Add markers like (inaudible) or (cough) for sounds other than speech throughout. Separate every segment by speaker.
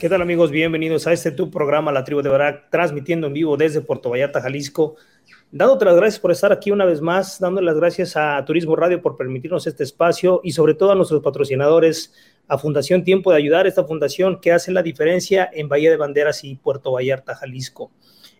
Speaker 1: ¿Qué tal amigos? Bienvenidos a este tu programa La Tribu de Barak, transmitiendo en vivo desde Puerto Vallarta, Jalisco, Dándote las gracias por estar aquí una vez más, dando las gracias a Turismo Radio por permitirnos este espacio y sobre todo a nuestros patrocinadores, a Fundación Tiempo de Ayudar, esta fundación que hace la diferencia en Bahía de Banderas y Puerto Vallarta, Jalisco.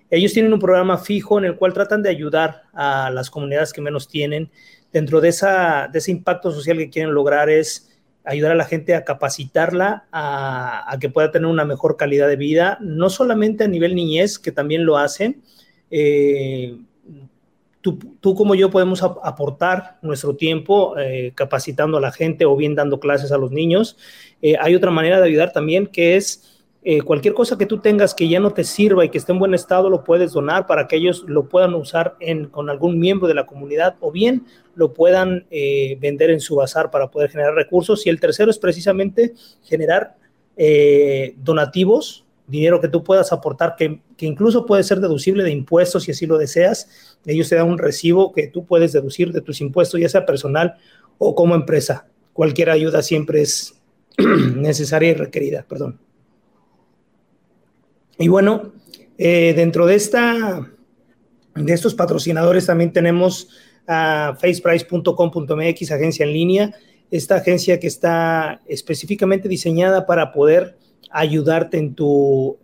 Speaker 1: Ellos tienen un programa fijo en el cual tratan de ayudar a las comunidades que menos tienen. Dentro de, esa, de ese impacto social que quieren lograr es ayudar a la gente a capacitarla, a, que pueda tener una mejor calidad de vida, no solamente a nivel niñez, que también lo hacen, eh, tú, como yo podemos aportar nuestro tiempo eh, capacitando a la gente o bien dando clases a los niños. Eh, hay otra manera de ayudar también que es eh, cualquier cosa que tú tengas que ya no te sirva y que esté en buen estado, lo puedes donar para que ellos lo puedan usar con algún miembro de la comunidad o bien lo puedan vender en su bazar para poder generar recursos. Y el tercero es precisamente generar donativos dinero que tú puedas aportar, que, incluso puede ser deducible de impuestos si así lo deseas. Ellos te dan un recibo que tú puedes deducir de tus impuestos, ya sea personal o como empresa. Cualquier ayuda siempre es (clears throat) necesaria y requerida, perdón. Y bueno, eh, dentro de, esta, de estos patrocinadores también tenemos a faceprice.com.mx, agencia en línea, esta agencia que está específicamente diseñada para poder ayudarte en tu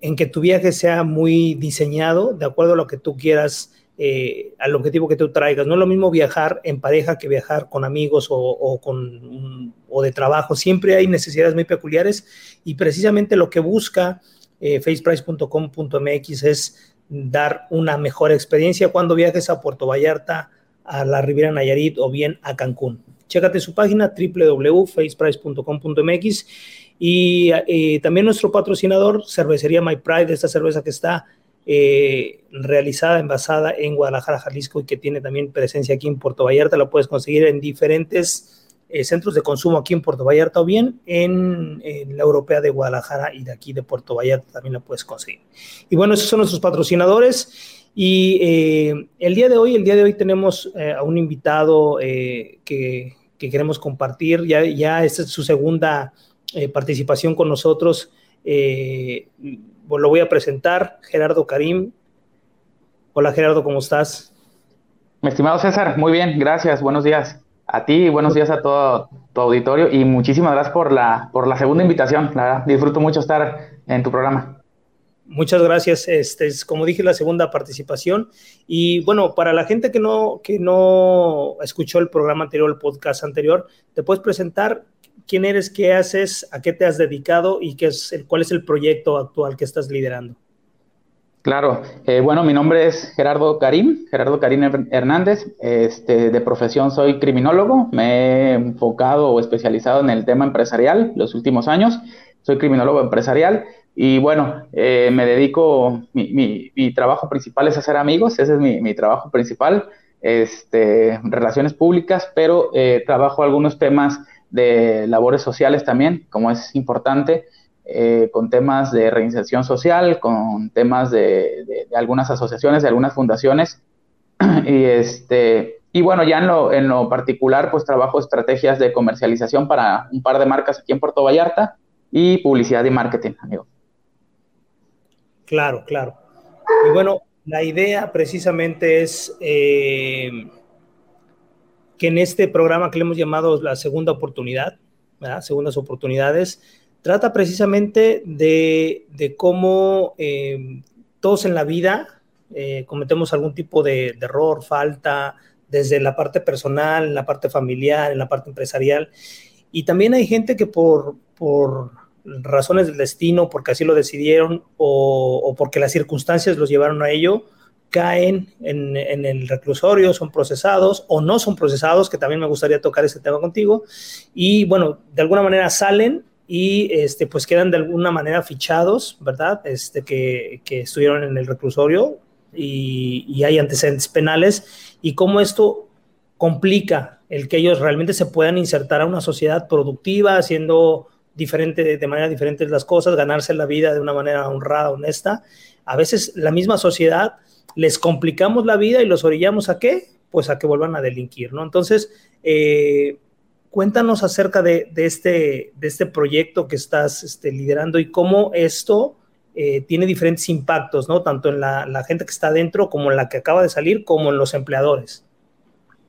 Speaker 1: en que tu viaje sea muy diseñado de acuerdo a lo que tú quieras, eh, al objetivo que tú traigas. No es lo mismo viajar en pareja que viajar con amigos o, con, o de trabajo. Siempre hay necesidades muy peculiares y precisamente lo que busca eh, faceprice.com.mx es dar una mejor experiencia cuando viajes a Puerto Vallarta, a la Riviera Nayarit o bien a Cancún. Chécate su página www.faceprice.com.mx y eh, también nuestro patrocinador, Cervecería My Pride, esta cerveza que está eh, realizada, envasada en Guadalajara, Jalisco y que tiene también presencia aquí en Puerto Vallarta, la puedes conseguir en diferentes eh, centros de consumo aquí en Puerto Vallarta o bien en, la Europea de Guadalajara y de aquí de Puerto Vallarta también la puedes conseguir. Y bueno, esos son nuestros patrocinadores. Y el día de hoy, el día de hoy tenemos a un invitado que, que, queremos compartir. Ya, ya esta es su segunda eh, participación con nosotros. Eh, lo voy a presentar, Gerardo Karim. Hola Gerardo, ¿cómo estás?
Speaker 2: Mi estimado César, muy bien, gracias, buenos días a ti, buenos días a todo tu auditorio y muchísimas gracias por la, por la segunda invitación. disfruto mucho estar en tu programa.
Speaker 1: Muchas gracias. Este es, como dije, la segunda participación. Y bueno, para la gente que no, que no escuchó el programa anterior, el podcast anterior, ¿te puedes presentar quién eres, qué haces, a qué te has dedicado y qué es el, cuál es el proyecto actual que estás liderando.
Speaker 2: Claro, eh, bueno, mi nombre es Gerardo Karim, Gerardo Karim Hernández. Este, de profesión soy criminólogo, me he enfocado o especializado en el tema empresarial los últimos años. Soy criminólogo empresarial y bueno, eh, me dedico, mi, mi, trabajo principal es hacer amigos, ese es mi, mi trabajo principal, este, relaciones públicas, pero eh, trabajo algunos temas de labores sociales también, como es importante, eh, con temas de reinserción social, con temas de, algunas asociaciones, de algunas fundaciones. (clears throat) y, este, y bueno, ya en lo, en lo particular, pues trabajo estrategias de comercialización para un par de marcas aquí en Puerto Vallarta y publicidad y marketing, amigo.
Speaker 1: Claro, claro. Y bueno, la idea precisamente es eh, que en este programa que le hemos llamado la segunda oportunidad, segundas oportunidades, trata precisamente de, cómo eh, todos en la vida eh, cometemos algún tipo de, error, falta, desde la parte personal, en la parte familiar, en la parte empresarial. Y también hay gente que por, por razones del destino, porque así lo decidieron o, porque las circunstancias los llevaron a ello, caen en, en, el reclusorio, son procesados o no son procesados, que también me gustaría tocar ese tema contigo, y bueno, de alguna manera salen y este, pues quedan de alguna manera fichados, ¿verdad? Este, que, que estuvieron en el reclusorio y, y, hay antecedentes penales y cómo esto complica el que ellos realmente se puedan insertar a una sociedad productiva, haciendo diferente, de manera diferente las cosas, ganarse la vida de una manera honrada, honesta. A veces la misma sociedad les complicamos la vida y los orillamos a qué? Pues a que vuelvan a delinquir, ¿no? Entonces, eh, cuéntanos acerca de, este, de este proyecto que estás este, liderando y cómo esto eh, tiene diferentes impactos, ¿no? Tanto en la, gente que está dentro como en la que acaba de salir, como en los empleadores.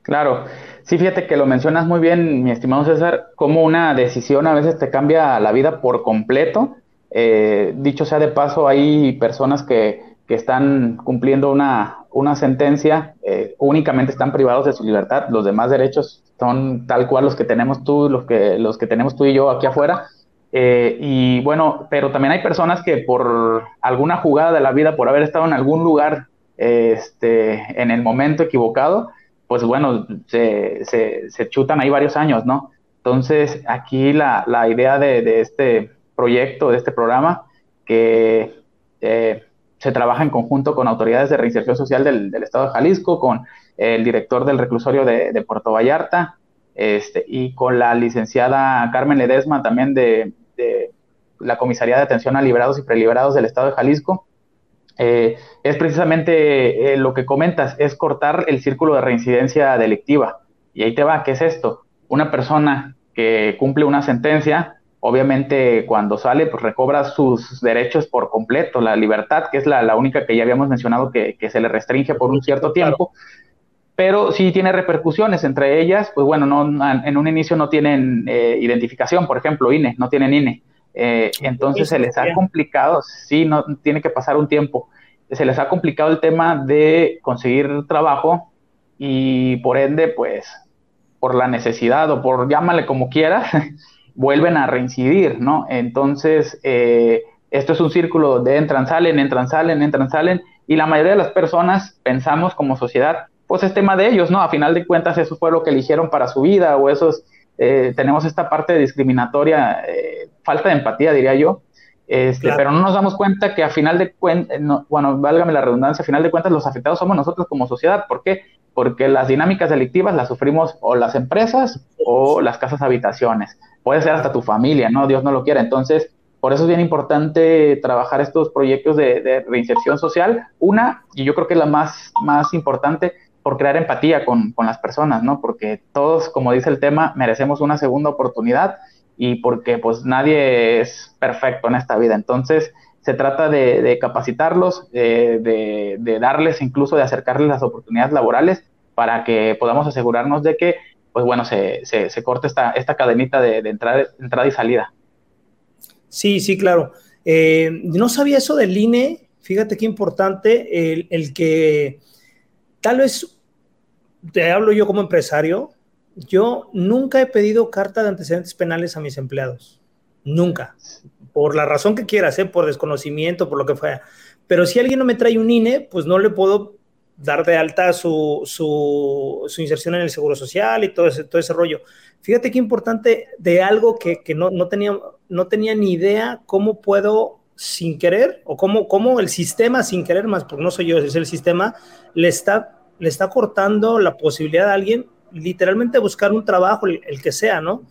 Speaker 2: Claro, sí, fíjate que lo mencionas muy bien, mi estimado César, como una decisión a veces te cambia la vida por completo. Eh, dicho sea de paso, hay personas que están cumpliendo una, una sentencia, eh, únicamente están privados de su libertad, los demás derechos son tal cual los que tenemos tú, los que, los que tenemos tú y yo aquí afuera. Eh, y bueno, pero también hay personas que por alguna jugada de la vida, por haber estado en algún lugar este, en el momento equivocado, pues bueno, se, se, chutan ahí varios años, ¿no? Entonces, aquí la, la idea de, de, este proyecto, de este programa, que eh, se trabaja en conjunto con autoridades de reinserción social del, Estado de Jalisco, con el director del reclusorio de, Puerto Vallarta, este, y con la licenciada Carmen Ledesma también de, la Comisaría de Atención a Liberados y Preliberados del Estado de Jalisco. Eh, es precisamente eh, lo que comentas, es cortar el círculo de reincidencia delictiva. Y ahí te va, ¿qué es esto? Una persona que cumple una sentencia, obviamente cuando sale, pues recobra sus derechos por completo, la libertad, que es la, única que ya habíamos mencionado que, se le restringe por un cierto tiempo, pero sí tiene repercusiones, entre ellas, pues bueno, no, en un inicio no tienen eh, identificación, por ejemplo, INE, no tienen INE. Eh, entonces se les ha complicado, sí, no tiene que pasar un tiempo, se les ha complicado el tema de conseguir trabajo y por ende, pues, por la necesidad o por llámale como quieras, (laughs) vuelven a reincidir, ¿no? Entonces, eh, esto es un círculo donde entran, salen, entran, salen, entran, salen, y la mayoría de las personas pensamos como sociedad, pues es tema de ellos, ¿no? A final de cuentas eso fue lo que eligieron para su vida o esos, eh, tenemos esta parte discriminatoria, eh, falta de empatía, diría yo, este, pero no nos damos cuenta que a final de cuentas, bueno, válgame la redundancia, a final de cuentas los afectados somos nosotros como sociedad. ¿Por qué? Porque las dinámicas delictivas las sufrimos o las empresas o las casas habitaciones. Puede ser hasta tu familia, ¿no? Dios no lo quiera. Entonces, por eso es bien importante trabajar estos proyectos de, de reinserción social. Una, y yo creo que es la más, más importante, por crear empatía con, las personas, ¿no? Porque todos, como dice el tema, merecemos una segunda oportunidad y porque pues nadie es perfecto en esta vida. Entonces, se trata de, capacitarlos, de, darles, incluso de acercarles las oportunidades laborales para que podamos asegurarnos de que, pues bueno, se, corte esta, esta cadenita de, entrada, entrada y salida.
Speaker 1: Sí, sí, claro. Eh, no sabía eso del INE, fíjate qué importante el, el que tal vez te hablo yo como empresario, yo nunca he pedido carta de antecedentes penales a mis empleados. Nunca. Por la razón que quieras, ¿eh? por desconocimiento, por lo que fuera. Pero si alguien no me trae un INE, pues no le puedo dar de alta su, su, inserción en el Seguro Social y todo ese, todo ese rollo. Fíjate qué importante de algo que, no, no, tenía, no tenía ni idea cómo puedo sin querer o cómo, cómo el sistema sin querer más, porque no soy yo, es el sistema, le está le está cortando la posibilidad a alguien literalmente buscar un trabajo, el, que sea, ¿no?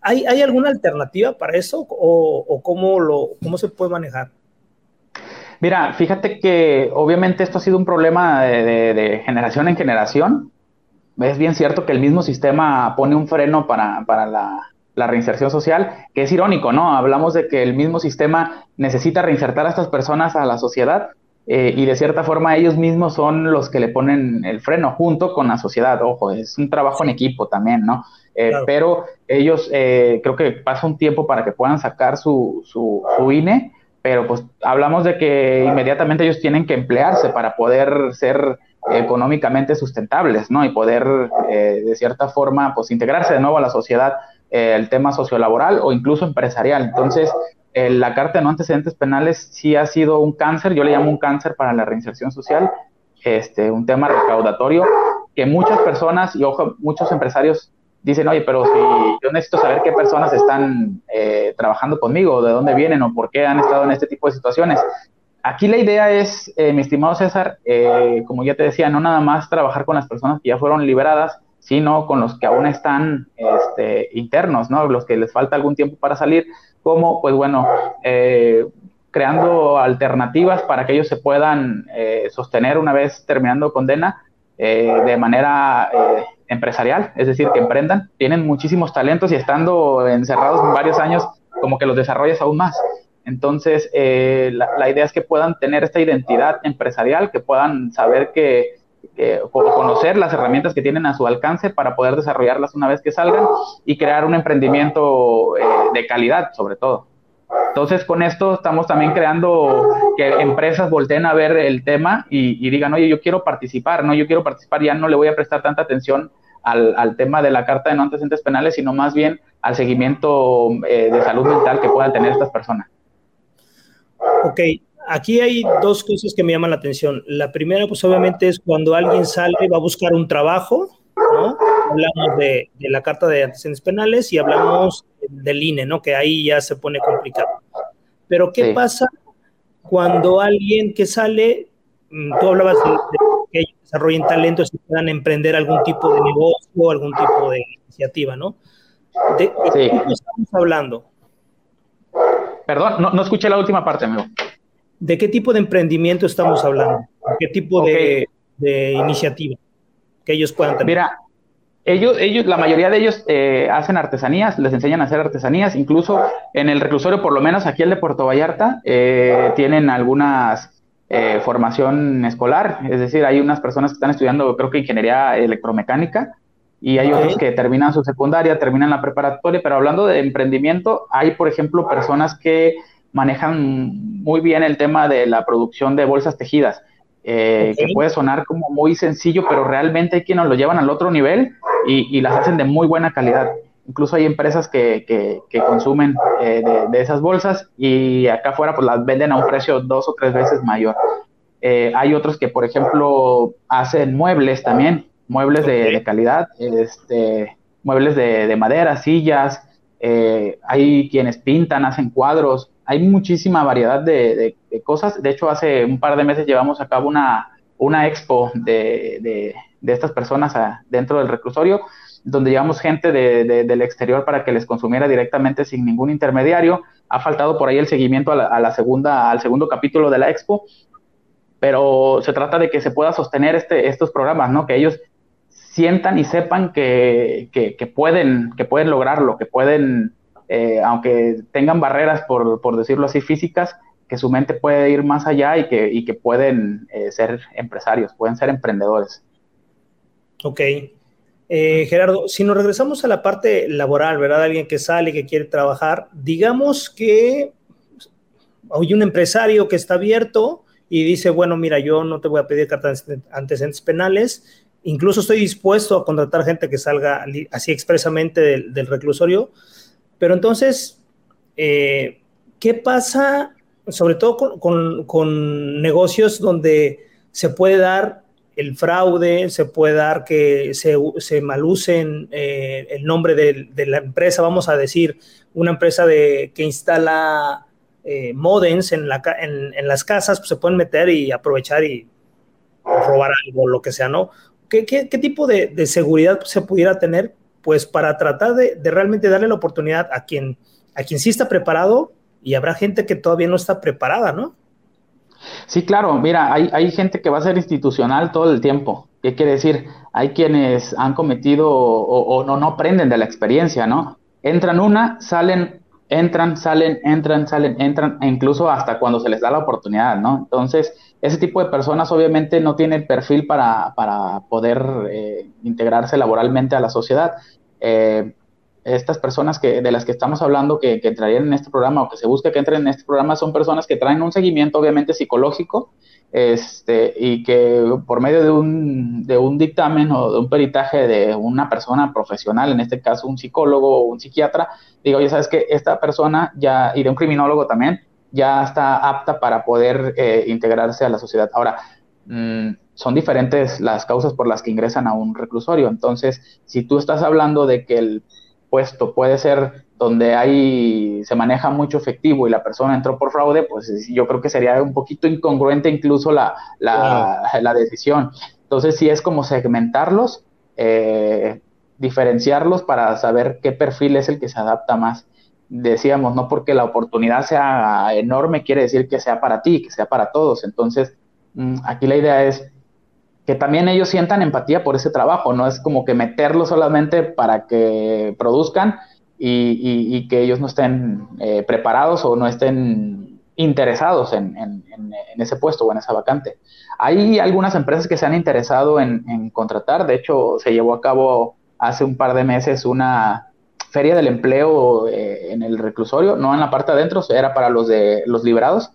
Speaker 1: ¿Hay, ¿Hay, alguna alternativa para eso o, cómo, lo, cómo se puede manejar?
Speaker 2: Mira, fíjate que obviamente esto ha sido un problema de, generación en generación. Es bien cierto que el mismo sistema pone un freno para, la, reinserción social, que es irónico, ¿no? Hablamos de que el mismo sistema necesita reinsertar a estas personas a la sociedad eh, y de cierta forma ellos mismos son los que le ponen el freno junto con la sociedad. Ojo, es un trabajo en equipo también, ¿no? Eh, pero ellos eh, creo que pasa un tiempo para que puedan sacar su, su, su INE pero pues hablamos de que inmediatamente ellos tienen que emplearse para poder ser económicamente sustentables, ¿no? Y poder, eh, de cierta forma, pues integrarse de nuevo a la sociedad, eh, el tema sociolaboral o incluso empresarial. Entonces, eh, la Carta de No Antecedentes Penales sí ha sido un cáncer, yo le llamo un cáncer para la reinserción social, este, un tema recaudatorio que muchas personas y ojo, muchos empresarios dicen, oye, pero si yo necesito saber qué personas están eh, trabajando conmigo, de dónde vienen o por qué han estado en este tipo de situaciones. Aquí la idea es, eh, mi estimado César, eh, como ya te decía, no nada más trabajar con las personas que ya fueron liberadas, sino con los que aún están este, internos, ¿no? Los que les falta algún tiempo para salir, como, pues bueno, creando alternativas para que ellos se puedan sostener una vez terminando condena de manera empresarial, es decir, que emprendan, tienen muchísimos talentos y estando encerrados varios años, como que los desarrollas aún más. Entonces, eh, la, idea es que puedan tener esta identidad empresarial, que puedan saber que, conocer las herramientas que tienen a su alcance para poder desarrollarlas una vez que salgan y crear un emprendimiento eh, de calidad, sobre todo. Entonces, con esto estamos también creando que empresas volteen a ver el tema y, digan, oye, yo quiero participar, no, yo quiero participar, ya no le voy a prestar tanta atención al, tema de la carta de no antecedentes penales, sino más bien al seguimiento eh, de salud mental que puedan tener estas personas.
Speaker 1: Ok, aquí hay dos cosas que me llaman la atención. La primera, pues obviamente es cuando alguien sale, va a buscar un trabajo, ¿no? Hablamos de, de la carta de antecedentes penales y hablamos del INE, ¿no? Que ahí ya se pone complicado. Pero ¿qué pasa cuando alguien que sale, mm, tú hablabas de, que ellos desarrollen talentos y puedan emprender algún tipo de negocio, algún tipo de iniciativa, ¿no? ¿De, qué estamos hablando?
Speaker 2: Perdón, no, escuché la última parte, amigo.
Speaker 1: ¿De qué tipo de emprendimiento estamos hablando? ¿Qué tipo de, de, iniciativa que ellos puedan tener?
Speaker 2: Mira, ellos, ellos, la mayoría de ellos eh, hacen artesanías, les enseñan a hacer artesanías, incluso en el reclusorio, por lo menos aquí el de Puerto Vallarta, eh, tienen algunas eh, formación escolar, es decir, hay unas personas que están estudiando, creo que ingeniería electromecánica, y hay otros que terminan su secundaria, terminan la preparatoria, pero hablando de emprendimiento, hay, por ejemplo, personas que manejan muy bien el tema de la producción de bolsas tejidas. Que puede sonar como muy sencillo, pero realmente hay quienes lo llevan al otro nivel y, las hacen de muy buena calidad. Incluso hay empresas que, que, consumen eh, de, esas bolsas y acá afuera pues las venden a un precio dos o tres veces mayor. Eh, hay otros que, por ejemplo, hacen muebles también, muebles de, calidad, este, muebles de, madera, sillas, eh, hay quienes pintan, hacen cuadros, hay muchísima variedad de, cosas. De hecho, hace un par de meses llevamos a cabo una, una expo de, de estas personas dentro del reclusorio, donde llevamos gente del exterior para que les consumiera directamente sin ningún intermediario. Ha faltado por ahí el seguimiento a la, segunda, al segundo capítulo de la expo, pero se trata de que se pueda sostener este, estos programas, ¿no? Que ellos sientan y sepan que, pueden, que pueden lograrlo, que pueden, eh, aunque tengan barreras, por, por, decirlo así, físicas, que su mente puede ir más allá y que, y que pueden eh, ser empresarios, pueden ser emprendedores.
Speaker 1: Ok. Eh, Gerardo, si nos regresamos a la parte laboral, ¿verdad? Alguien que sale, que quiere trabajar, digamos que hay un empresario que está abierto y dice, bueno, mira, yo no te voy a pedir cartas antecedentes penales, incluso estoy dispuesto a contratar gente que salga así expresamente del, reclusorio, pero entonces, eh, ¿qué pasa, sobre todo con negocios donde se puede dar el fraude, se puede dar que se, se malucen eh, el nombre de, la empresa, vamos a decir, una empresa de, que instala eh, modems en, la, en, las casas, pues se pueden meter y aprovechar y robar algo, lo que sea, ¿no? ¿Qué, qué, tipo de, seguridad se pudiera tener pues para tratar de, realmente darle la oportunidad a quien, a quien sí está preparado y habrá gente que todavía no está preparada, ¿no?
Speaker 2: Sí, claro, mira, hay, hay gente que va a ser institucional todo el tiempo. ¿Qué quiere decir? Hay quienes han cometido o, no, no aprenden de la experiencia, ¿no? Entran una, salen, entran, salen, entran, salen, entran, e incluso hasta cuando se les da la oportunidad, ¿no? Entonces, ese tipo de personas obviamente no tiene el perfil para, para poder eh, integrarse laboralmente a la sociedad. Eh, estas personas que, de las que estamos hablando que, que, entrarían en este programa o que se busca que entren en este programa son personas que traen un seguimiento obviamente psicológico este, y que por medio de un, de un dictamen o de un peritaje de una persona profesional, en este caso un psicólogo o un psiquiatra, digo, ya sabes que esta persona ya, y de un criminólogo también, ya está apta para poder eh, integrarse a la sociedad. Ahora, mm, son diferentes las causas por las que ingresan a un reclusorio. Entonces, si tú estás hablando de que el puesto puede ser donde hay, se maneja mucho efectivo y la persona entró por fraude, pues yo creo que sería un poquito incongruente incluso la, la, decisión. Entonces, sí es como segmentarlos, eh, diferenciarlos para saber qué perfil es el que se adapta más decíamos, no porque la oportunidad sea enorme quiere decir que sea para ti, que sea para todos. Entonces, mm, aquí la idea es que también ellos sientan empatía por ese trabajo, no es como que meterlo solamente para que produzcan y, que ellos no estén eh, preparados o no estén interesados en, ese puesto o en esa vacante. Hay algunas empresas que se han interesado en contratar, de hecho se llevó a cabo hace un par de meses una, feria del empleo eh, en el reclusorio, no en la parte adentro, era para los de los liberados.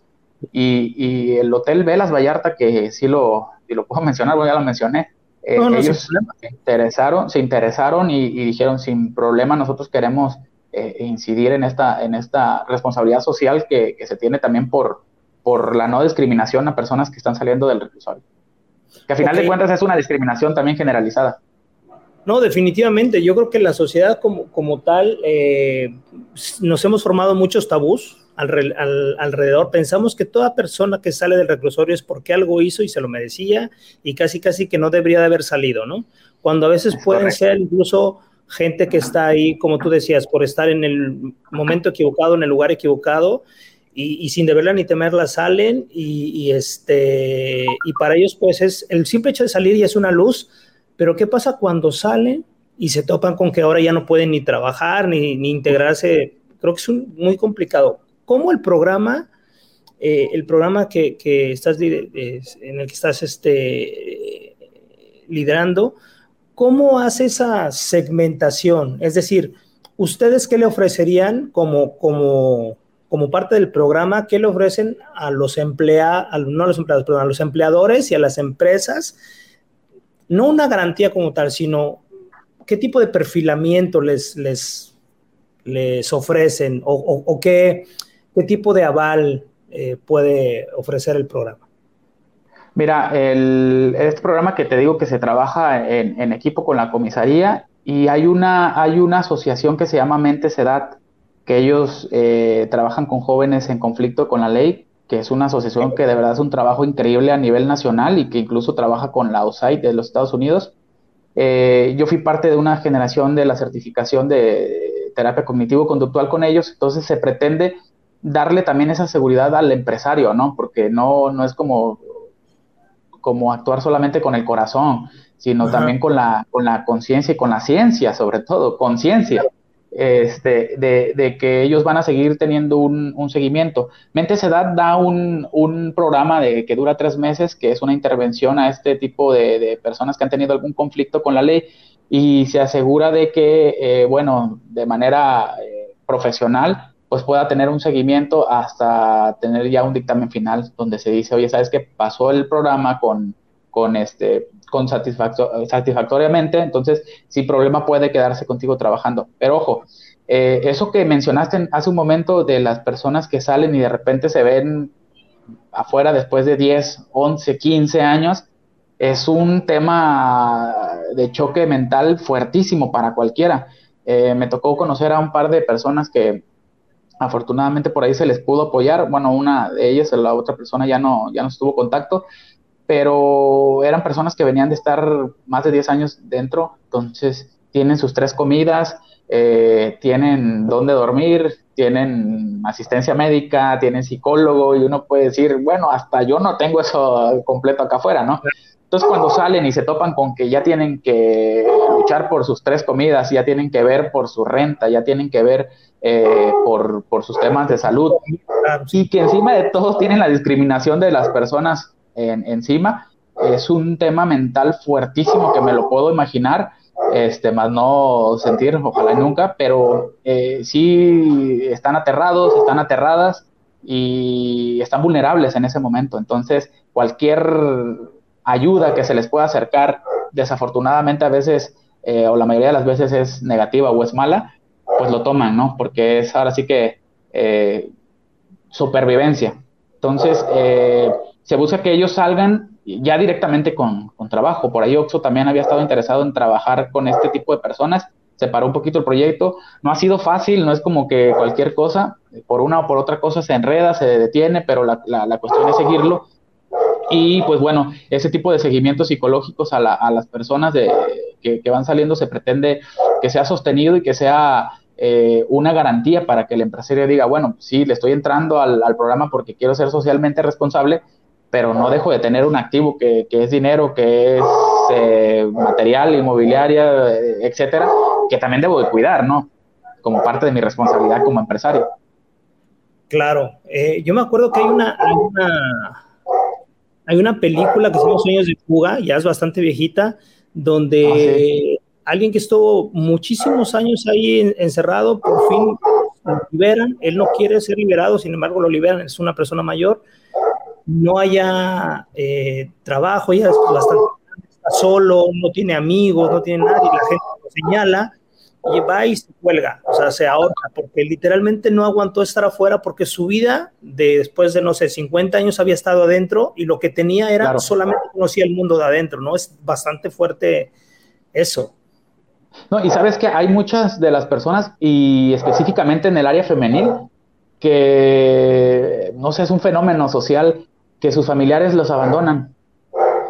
Speaker 2: Y, el Hotel Velas Vallarta, que sí lo, lo puedo (laughs) mencionar, ya lo mencioné, eh, ellos se interesaron, se interesaron y, dijeron sin problema nosotros queremos eh, incidir en esta, en esta responsabilidad social que, se tiene también por, por la no discriminación a personas que están saliendo del reclusorio. Que a final de cuentas es una discriminación también generalizada.
Speaker 1: No, definitivamente. Yo creo que la sociedad como, como tal eh, nos hemos formado muchos tabús alrededor. Pensamos que toda persona que sale del reclusorio es porque algo hizo y se lo merecía y casi casi que no debería de haber salido, ¿no? Cuando a veces pueden ser incluso gente que está ahí, como tú decías, por estar en el momento equivocado, en el lugar equivocado, y, sin deberla ni temerla salen, y, y, este, y para ellos, pues es el simple hecho de salir y es una luz, pero ¿qué pasa cuando salen y se topan con que ahora ya no pueden ni trabajar ni, integrarse? Creo que es muy complicado. ¿Cómo el programa, eh, el programa que, estás, en el que estás este, liderando, cómo hace esa segmentación? Es decir, ¿ustedes qué le ofrecerían como, como, como parte del programa? ¿Qué le ofrecen a los empleados, no a los empleados, perdón, a los empleadores y a las empresas? no una garantía como tal, sino qué tipo de perfilamiento les, les, les ofrecen o, qué, qué, tipo de aval eh, puede ofrecer el programa.
Speaker 2: Mira, este programa que te digo que se trabaja en, equipo con la comisaría y hay una, hay una asociación que se llama Mente Sedat, que ellos eh, trabajan con jóvenes en conflicto con la ley que es una asociación que de verdad es un trabajo increíble a nivel nacional y que incluso trabaja con la USAID de los Estados Unidos. Eh, yo fui parte de una generación de la certificación de terapia cognitivo-conductual con ellos, entonces se pretende darle también esa seguridad al empresario, ¿no? Porque no, no es como, como actuar solamente con el corazón, sino también con la con la conciencia y con la ciencia, sobre todo, conciencia este, de, que ellos van a seguir teniendo un, seguimiento. Mente Sedad da un, un, programa de, que dura tres meses, que es una intervención a este tipo de, personas que han tenido algún conflicto con la ley y se asegura de que, eh, bueno, de manera eh, profesional, pues pueda tener un seguimiento hasta tener ya un dictamen final donde se dice, oye, ¿sabes qué pasó el programa con, con este con satisfactoriamente, entonces sin problema puede quedarse contigo trabajando. Pero ojo, eh, eso que mencionaste hace un momento de las personas que salen y de repente se ven afuera después de 10, 11, 15 años, es un tema de choque mental fuertísimo para cualquiera. Eh, me tocó conocer a un par de personas que afortunadamente por ahí se les pudo apoyar. Bueno, una de ellas, la otra persona ya no, ya no estuvo contacto, pero eran personas que venían de estar más de 10 años dentro, entonces tienen sus tres comidas, eh, tienen dónde dormir, tienen asistencia médica, tienen psicólogo y uno puede decir, bueno, hasta yo no tengo eso completo acá afuera, ¿no? Entonces cuando salen y se topan con que ya tienen que luchar por sus tres comidas, ya tienen que ver por su renta, ya tienen que ver eh, por, por, sus temas de salud y que encima de todo tienen la discriminación de las personas en, encima, es un tema mental fuertísimo que me lo puedo imaginar, este, más no sentir, ojalá nunca, pero eh, sí están aterrados, están aterradas y están vulnerables en ese momento. Entonces, cualquier ayuda que se les pueda acercar, desafortunadamente a veces, eh, o la mayoría de las veces es negativa o es mala, pues lo toman, ¿no? Porque es ahora sí que eh, supervivencia. Entonces, eh, se busca que ellos salgan ya directamente con, trabajo. Por ahí Oxo también había estado interesado en trabajar con este tipo de personas. Se paró un poquito el proyecto. No ha sido fácil, no es como que cualquier cosa, por una o por otra cosa se enreda, se detiene, pero la, la cuestión es seguirlo y pues bueno, ese tipo de seguimientos psicológicos a, las personas que, van saliendo se pretende que sea sostenido y que sea eh, una garantía para que el empresario diga, bueno, sí, le estoy entrando al, programa porque quiero ser socialmente responsable, pero no dejo de tener un activo que, es dinero, que es eh, material, inmobiliaria, etcétera, que también debo de cuidar, ¿no? Como parte de mi responsabilidad como empresario.
Speaker 1: Claro, eh, yo me acuerdo que hay una película que se llama Sueños de Fuga, ya es bastante viejita, donde ah, alguien que estuvo muchísimos años ahí encerrado, por fin lo liberan. Él no quiere ser liberado, sin embargo lo liberan, es una persona mayor. No haya eh, trabajo, ya es bastante está solo, no tiene amigos, no tiene nadie, la gente lo señala y va y se cuelga, o sea, se ahorca, porque literalmente no aguantó estar afuera porque su vida, de, después de, no sé, 50 años había estado adentro y lo que tenía era solamente conocía el mundo de adentro, ¿no? Es bastante fuerte eso.
Speaker 2: No, y sabes que hay muchas de las personas, y específicamente en el área femenil, que, no sé, es un fenómeno social que sus familiares los abandonan.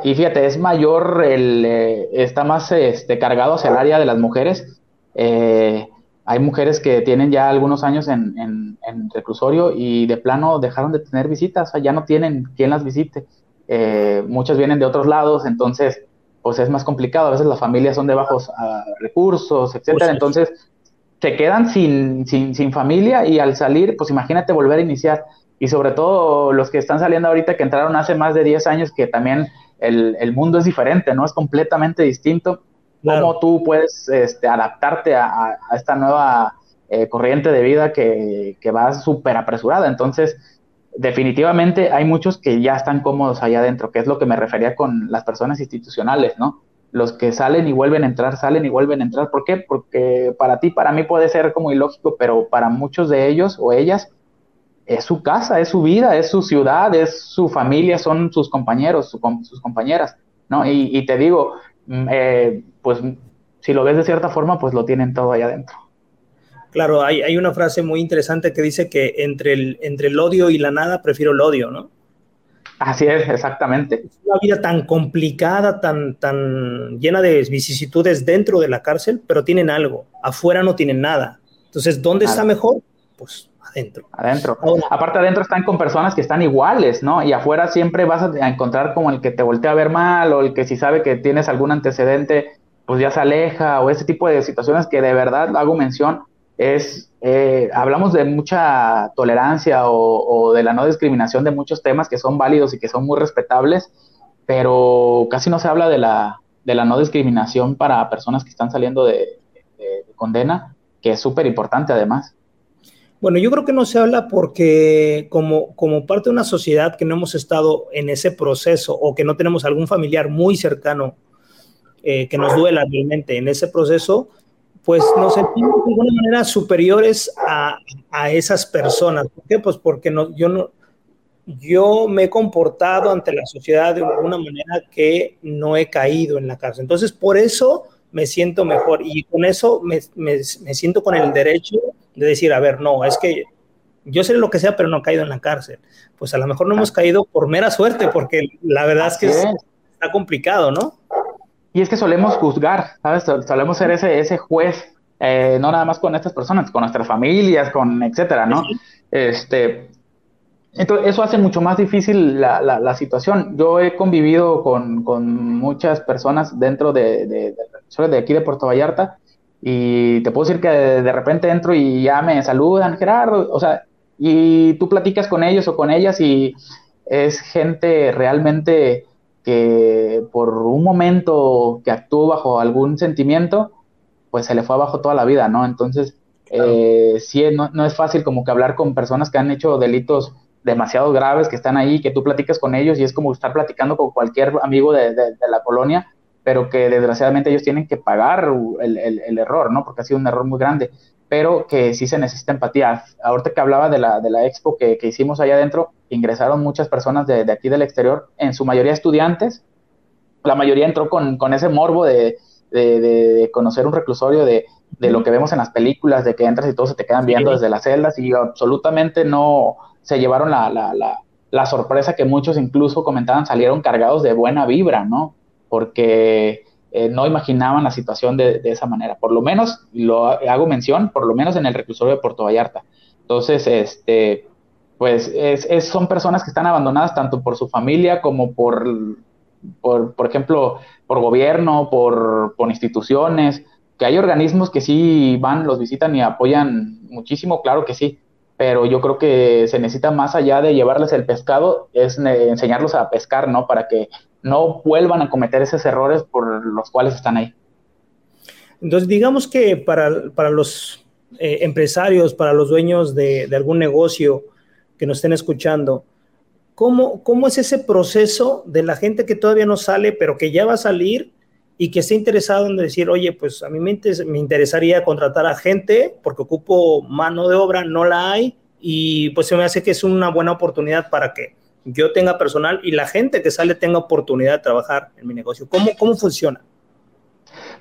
Speaker 2: Y fíjate, es mayor, el, eh, está más este, cargado hacia el área de las mujeres, eh, hay mujeres que tienen ya algunos años en, reclusorio y de plano dejaron de tener visitas, o sea, ya no tienen quien las visite. Eh, muchas vienen de otros lados, entonces, pues es más complicado. A veces las familias son de bajos ah, recursos, etcétera. Pues entonces, se quedan sin, sin, sin familia y al salir, pues imagínate volver a iniciar. Y sobre todo los que están saliendo ahorita, que entraron hace más de 10 años, que también el, el mundo es diferente, ¿no? Es completamente distinto cómo tú puedes este, adaptarte a, esta nueva eh, corriente de vida que, va súper apresurada. Entonces, definitivamente hay muchos que ya están cómodos allá adentro, que es lo que me refería con las personas institucionales, ¿no? Los que salen y vuelven a entrar, salen y vuelven a entrar. ¿Por qué? Porque para ti, para mí puede ser como ilógico, pero para muchos de ellos o ellas es su casa, es su vida, es su ciudad, es su familia, son sus compañeros, sus compañeras, ¿no? Y, te digo, eh, pues si lo ves de cierta forma, pues lo tienen todo ahí adentro.
Speaker 1: Claro, hay, hay, una frase muy interesante que dice que entre el, entre el odio y la nada prefiero el odio, ¿no?
Speaker 2: Así es, exactamente.
Speaker 1: Es una vida tan complicada, tan, tan llena de vicisitudes dentro de la cárcel, pero tienen algo. Afuera no tienen nada. Entonces, ¿dónde está mejor? Pues adentro.
Speaker 2: Adentro. Aparte adentro están con personas que están iguales, ¿no? Y afuera siempre vas a encontrar como el que te voltea a ver mal o el que si sabe que tienes algún antecedente, pues ya se aleja o ese tipo de situaciones que de verdad hago mención es, eh, hablamos de mucha tolerancia o, de la no discriminación de muchos temas que son válidos y que son muy respetables, pero casi no se habla de la, de la no discriminación para personas que están saliendo de condena, que es súper importante además.
Speaker 1: Bueno, yo creo que no se habla porque como, como parte de una sociedad que no hemos estado en ese proceso o que no tenemos algún familiar muy cercano eh, que nos duela realmente en ese proceso, pues nos sentimos de alguna manera superiores a, a esas personas. ¿Por qué? Pues porque no, yo, no, yo me he comportado ante la sociedad de alguna manera que no he caído en la cárcel. Entonces, por eso me siento mejor y con eso me, me, me siento con el derecho de decir, a ver, no, es que yo sé lo que sea, pero no he caído en la cárcel. Pues a lo mejor no hemos caído por mera suerte, porque la verdad es que está complicado, ¿no?
Speaker 2: y es que solemos juzgar, ¿sabes? Solemos ser ese, ese juez, eh, no nada más con estas personas, con nuestras familias, con etcétera, ¿no? Este, entonces, eso hace mucho más difícil la, la, situación. Yo he convivido con, con muchas personas dentro de, de, de, de, aquí de Puerto Vallarta y te puedo decir que de, repente entro y ya me saludan, Gerardo, o sea, y tú platicas con ellos o con ellas y es gente realmente que por un momento que actuó bajo algún sentimiento, pues se le fue abajo toda la vida, ¿no? Entonces, eh, sí, no, no, es fácil como que hablar con personas que han hecho delitos demasiado graves, que están ahí, que tú platicas con ellos y es como estar platicando con cualquier amigo de, de, la colonia, pero que desgraciadamente ellos tienen que pagar el, el, el, error, ¿no? Porque ha sido un error muy grande, pero que sí se necesita empatía. Ahorita que hablaba de la, de la expo que, que hicimos allá adentro, ingresaron muchas personas de, de, aquí del exterior, en su mayoría estudiantes, la mayoría entró con, con ese morbo de, de, conocer un reclusorio, de, de lo que vemos en las películas, de que entras y todos se te quedan viendo desde las celdas y absolutamente no se llevaron la, la, la, la, sorpresa que muchos incluso comentaban, salieron cargados de buena vibra, ¿no? Porque eh, no imaginaban la situación de, de, esa manera. Por lo menos, lo hago mención, por lo menos en el reclusorio de Puerto Vallarta. Entonces, este, pues es, es, son personas que están abandonadas tanto por su familia como por, por, por ejemplo, por gobierno, por, por instituciones, que hay organismos que sí van, los visitan y apoyan muchísimo, claro que sí, pero yo creo que se necesita más allá de llevarles el pescado, es enseñarlos a pescar, ¿no? Para que no vuelvan a cometer esos errores por los cuales están ahí.
Speaker 1: Entonces, digamos que para, para los eh, empresarios, para los dueños de, de, algún negocio que nos estén escuchando, ¿cómo, ¿cómo es ese proceso de la gente que todavía no sale, pero que ya va a salir y que esté interesado en decir, oye, pues a mí me, me interesaría contratar a gente porque ocupo mano de obra, no la hay, y pues se me hace que es una buena oportunidad para que yo tenga personal y la gente que sale tenga oportunidad de trabajar en mi negocio. ¿Cómo, cómo funciona?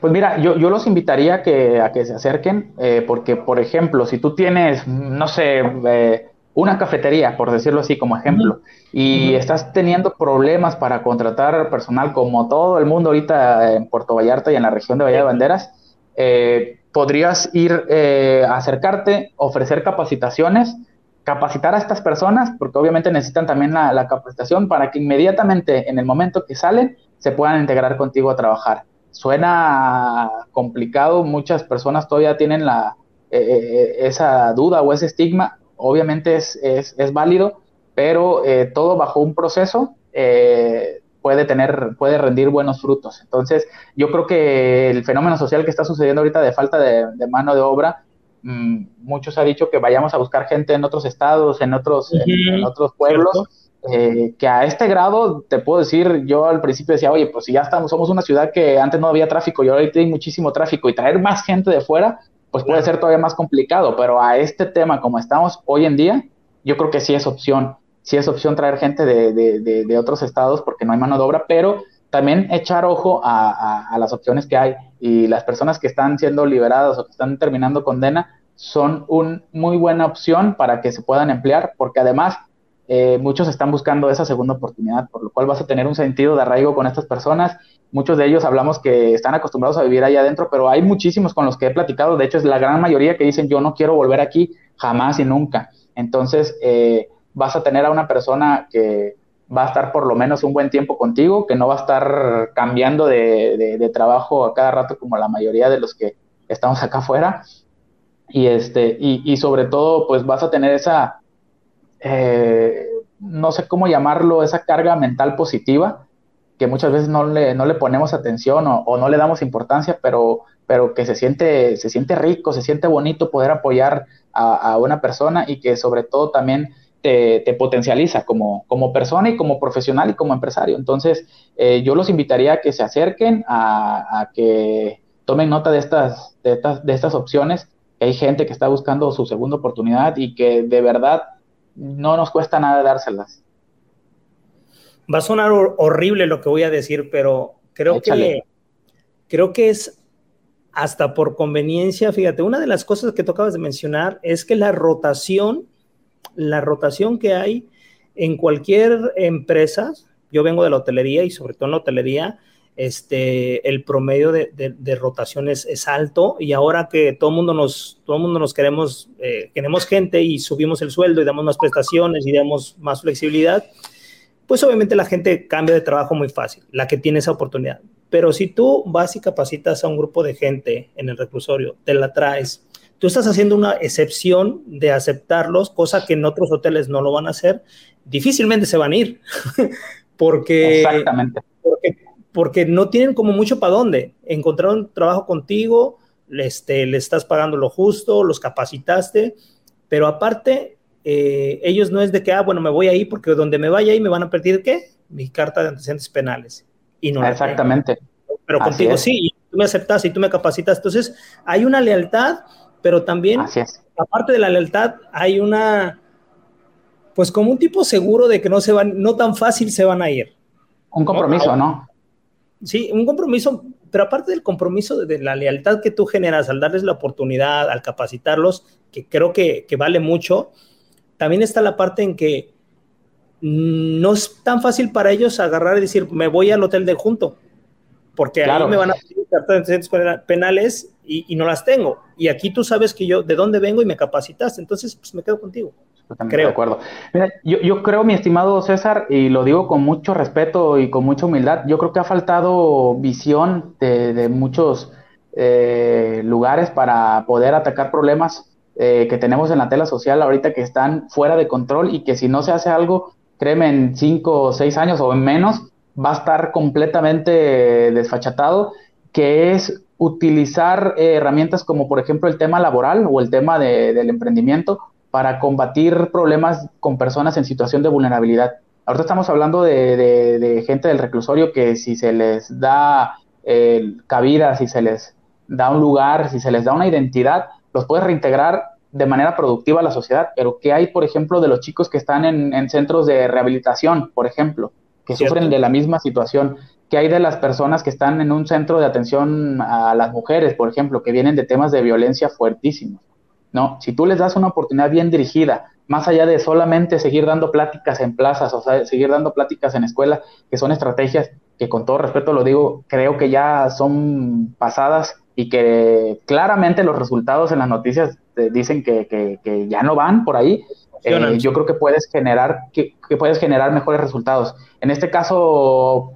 Speaker 2: Pues mira, yo, yo los invitaría a que, a que se acerquen, eh, porque, por ejemplo, si tú tienes, no sé, eh, una cafetería, por decirlo así como ejemplo, y estás teniendo problemas para contratar personal como todo el mundo ahorita en Puerto Vallarta y en la región de Bahía de Banderas, eh, podrías ir eh, a acercarte, ofrecer capacitaciones, capacitar a estas personas, porque obviamente necesitan también la, la, capacitación para que inmediatamente en el momento que salen se puedan integrar contigo a trabajar. Suena complicado, muchas personas todavía tienen la, eh, esa duda o ese estigma, obviamente es, es, es válido, pero eh, todo bajo un proceso eh, puede tener, puede rendir buenos frutos. Entonces, yo creo que el fenómeno social que está sucediendo ahorita de falta de, de mano de obra, mmm, muchos han dicho que vayamos a buscar gente en otros estados, en otros, uh -huh. en, en, otros pueblos. Eh, que a este grado, te puedo decir, yo al principio decía, oye, pues si ya estamos, somos una ciudad que antes no había tráfico y ahorita hay muchísimo tráfico y traer más gente de fuera, pues puede ser todavía más complicado, pero a este tema como estamos hoy en día, yo creo que sí es opción, sí es opción traer gente de, de, de, de otros estados porque no hay mano de obra, pero también echar ojo a, a, a, las opciones que hay. Y las personas que están siendo liberadas o que están terminando condena son una muy buena opción para que se puedan emplear, porque además eh, muchos están buscando esa segunda oportunidad, por lo cual vas a tener un sentido de arraigo con estas personas. Muchos de ellos hablamos que están acostumbrados a vivir allá adentro, pero hay muchísimos con los que he platicado. De hecho, es la gran mayoría que dicen yo no quiero volver aquí jamás y nunca. Entonces, eh, vas a tener a una persona que va a estar por lo menos un buen tiempo contigo, que no va a estar cambiando de, trabajo a cada rato como la mayoría de los que estamos acá afuera. Y, este, y sobre todo, pues vas a tener esa eh, no sé cómo llamarlo, esa carga mental positiva, que muchas veces no le, no le ponemos atención o, no le damos importancia, pero, pero que se siente, se siente rico, se siente bonito poder apoyar a, una persona y que sobre todo también te, te, potencializa como, como persona y como profesional y como empresario. Entonces, eh, yo los invitaría a que se acerquen, a, a que tomen nota de estas, de estas, de estas opciones, hay gente que está buscando su segunda oportunidad y que de verdad no nos cuesta nada dárselas.
Speaker 1: Va a sonar horrible lo que voy a decir, pero creo Échale. que creo que es hasta por conveniencia, fíjate, una de las cosas que tocabas de mencionar es que la rotación, la rotación que hay en cualquier empresa, yo vengo de la hotelería y sobre todo en la hotelería, este, el promedio de, de, rotaciones es alto y ahora que todo el mundo nos, todo mundo nos queremos, eh, queremos gente y subimos el sueldo y damos más prestaciones y damos más flexibilidad, pues obviamente la gente cambia de trabajo muy fácil, la que tiene esa oportunidad. Pero si tú vas y capacitas a un grupo de gente en el reclusorio, te la traes, tú estás haciendo una excepción de aceptarlos, cosa que en otros hoteles no lo van a hacer, difícilmente se van a ir. (laughs) porque,
Speaker 2: Exactamente.
Speaker 1: Porque porque no tienen como mucho para dónde. Encontraron trabajo contigo, este, le estás pagando lo justo, los capacitaste, pero aparte, eh, ellos no es de que, ah, bueno, me voy ahí porque donde me vaya ahí me van a pedir, ¿qué? Mi carta de antecedentes penales.
Speaker 2: Y no Exactamente.
Speaker 1: Pero contigo sí, y tú me aceptas y tú me capacitas. Entonces, hay una lealtad, pero también, aparte de la lealtad, hay una, pues como un tipo seguro de que no se van, no tan fácil se van a ir.
Speaker 2: Un compromiso, ¿no?
Speaker 1: Sí, un compromiso, pero aparte del compromiso de, la lealtad que tú generas al darles la oportunidad, al capacitarlos, que creo que, vale mucho, también está la parte en que no es tan fácil para ellos agarrar y decir, me voy al hotel de junto, porque ahí me van a pedir cartas penales y, y, no las tengo. Y aquí tú sabes que yo de dónde vengo y me capacitaste, entonces pues me quedo contigo.
Speaker 2: Creo. De acuerdo. Mira, yo, yo, creo, mi estimado César, y lo digo con mucho respeto y con mucha humildad, yo creo que ha faltado visión de, de muchos eh, lugares para poder atacar problemas eh, que tenemos en la tela social ahorita que están fuera de control y que si no se hace algo, créeme, en cinco o seis años o en menos, va a estar completamente desfachatado, que es utilizar eh, herramientas como por ejemplo el tema laboral o el tema de, del emprendimiento para combatir problemas con personas en situación de vulnerabilidad. Ahorita estamos hablando de, gente del reclusorio que si se les da eh, cabida, si se les da un lugar, si se les da una identidad, los puedes reintegrar de manera productiva a la sociedad. Pero ¿qué hay, por ejemplo, de los chicos que están en, centros de rehabilitación, por ejemplo, que sufren de la misma situación? ¿Qué hay de las personas que están en un centro de atención a las mujeres, por ejemplo, que vienen de temas de violencia fuertísimos? ¿No? Si tú les das una oportunidad bien dirigida, más allá de solamente seguir dando pláticas en plazas o seguir dando pláticas en escuela, que son estrategias que con todo respeto lo digo, creo que ya son pasadas y que claramente los resultados en las noticias dicen que, ya no van por ahí, eh, yo creo que puedes generar que, puedes generar mejores resultados. En este caso,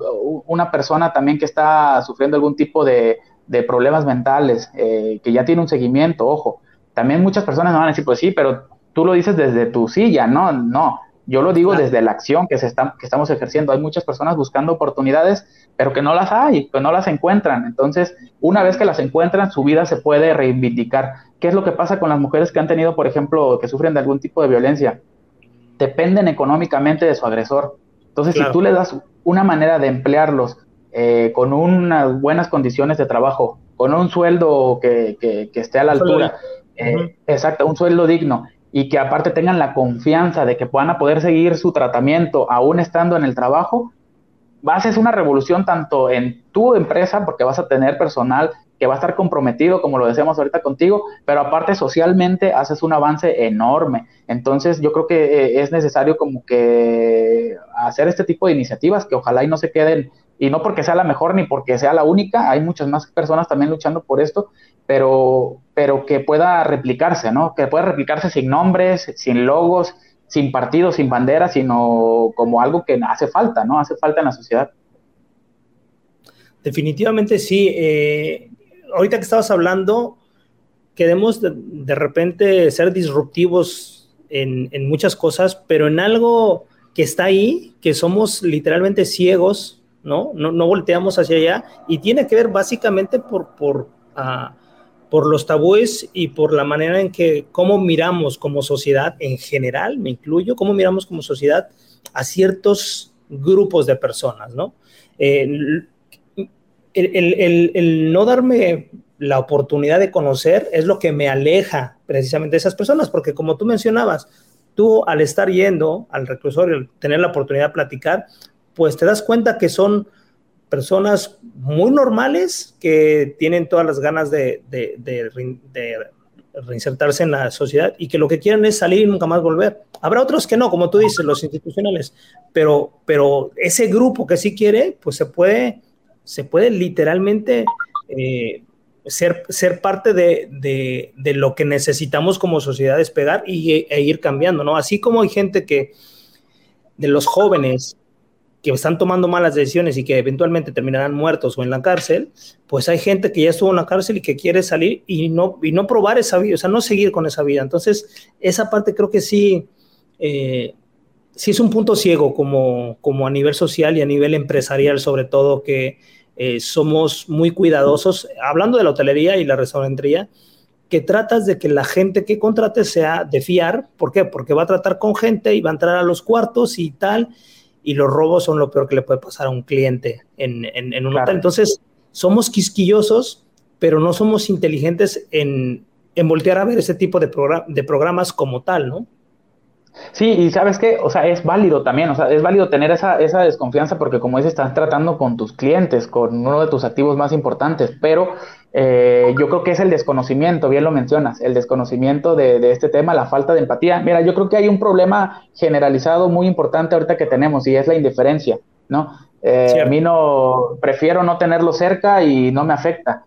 Speaker 2: una persona también que está sufriendo algún tipo de, problemas mentales, eh, que ya tiene un seguimiento, ojo, también muchas personas me van a decir, pues sí, pero tú lo dices desde tu silla, no, no, yo lo digo desde la acción que, se está, que estamos ejerciendo. Hay muchas personas buscando oportunidades, pero que no las hay, que no las encuentran. Entonces, una vez que las encuentran, su vida se puede reivindicar. ¿Qué es lo que pasa con las mujeres que han tenido, por ejemplo, que sufren de algún tipo de violencia? Dependen económicamente de su agresor. Entonces, si tú le das una manera de emplearlos eh, con unas buenas condiciones de trabajo, con un sueldo que, que, que esté a la altura, eh, exacto, un sueldo digno y que aparte tengan la confianza de que puedan poder seguir su tratamiento aún estando en el trabajo, vas a una revolución tanto en tu empresa, porque vas a tener personal que va a estar comprometido, como lo decíamos ahorita contigo, pero aparte socialmente haces un avance enorme. Entonces yo creo que eh, es necesario como que hacer este tipo de iniciativas que ojalá y no se queden y no porque sea la mejor ni porque sea la única, hay muchas más personas también luchando por esto, pero, pero que pueda replicarse, ¿no? Que pueda replicarse sin nombres, sin logos, sin partidos, sin banderas, sino como algo que hace falta, ¿no? Hace falta en la sociedad.
Speaker 1: Definitivamente sí. Eh, ahorita que estabas hablando, queremos de, repente ser disruptivos en, en, muchas cosas, pero en algo que está ahí, que somos literalmente ciegos ¿no? No, volteamos hacia allá y tiene que ver básicamente por, por, ah, por los tabúes y por la manera en que, cómo miramos como sociedad en general, me incluyo, cómo miramos como sociedad a ciertos grupos de personas, ¿no? el, no darme la oportunidad de conocer es lo que me aleja precisamente de esas personas, porque como tú mencionabas, tú al estar yendo al reclusorio, tener la oportunidad de platicar, pues te das cuenta que son personas muy normales que tienen todas las ganas de, reinsertarse en la sociedad y que lo que quieren es salir y nunca más volver. Habrá otros que no, como tú dices, los institucionales, pero, pero ese grupo que sí quiere, pues se puede se puede literalmente eh, ser, ser parte de, lo que necesitamos como sociedad despegar y, e ir cambiando, ¿no? Así como hay gente que, de los jóvenes que están tomando malas decisiones y que eventualmente terminarán muertos o en la cárcel, pues hay gente que ya estuvo en la cárcel y que quiere salir y no, y no probar esa vida, o sea, no seguir con esa vida. Entonces, esa parte creo que sí, eh, sí es un punto ciego como, como a nivel social y a nivel empresarial, sobre todo, que eh, somos muy cuidadosos, hablando de la hotelería y la restaurantería, que tratas de que la gente que contrate sea de fiar. ¿Por qué? Porque va a tratar con gente y va a entrar a los cuartos y tal, y los robos son lo peor que le puede pasar a un cliente en, en, un hotel. Entonces, somos quisquillosos, pero no somos inteligentes en, en voltear a ver ese tipo de, de programas como tal, ¿no?
Speaker 2: Sí, y sabes qué, o sea, es válido también, o sea, es válido tener esa, esa desconfianza porque como dices, estás tratando con tus clientes, con uno de tus activos más importantes, pero eh, yo creo que es el desconocimiento, bien lo mencionas, el desconocimiento de, de, este tema, la falta de empatía. Mira, yo creo que hay un problema generalizado muy importante ahorita que tenemos y es la indiferencia, ¿no? Eh, a mí no, prefiero no tenerlo cerca y no me afecta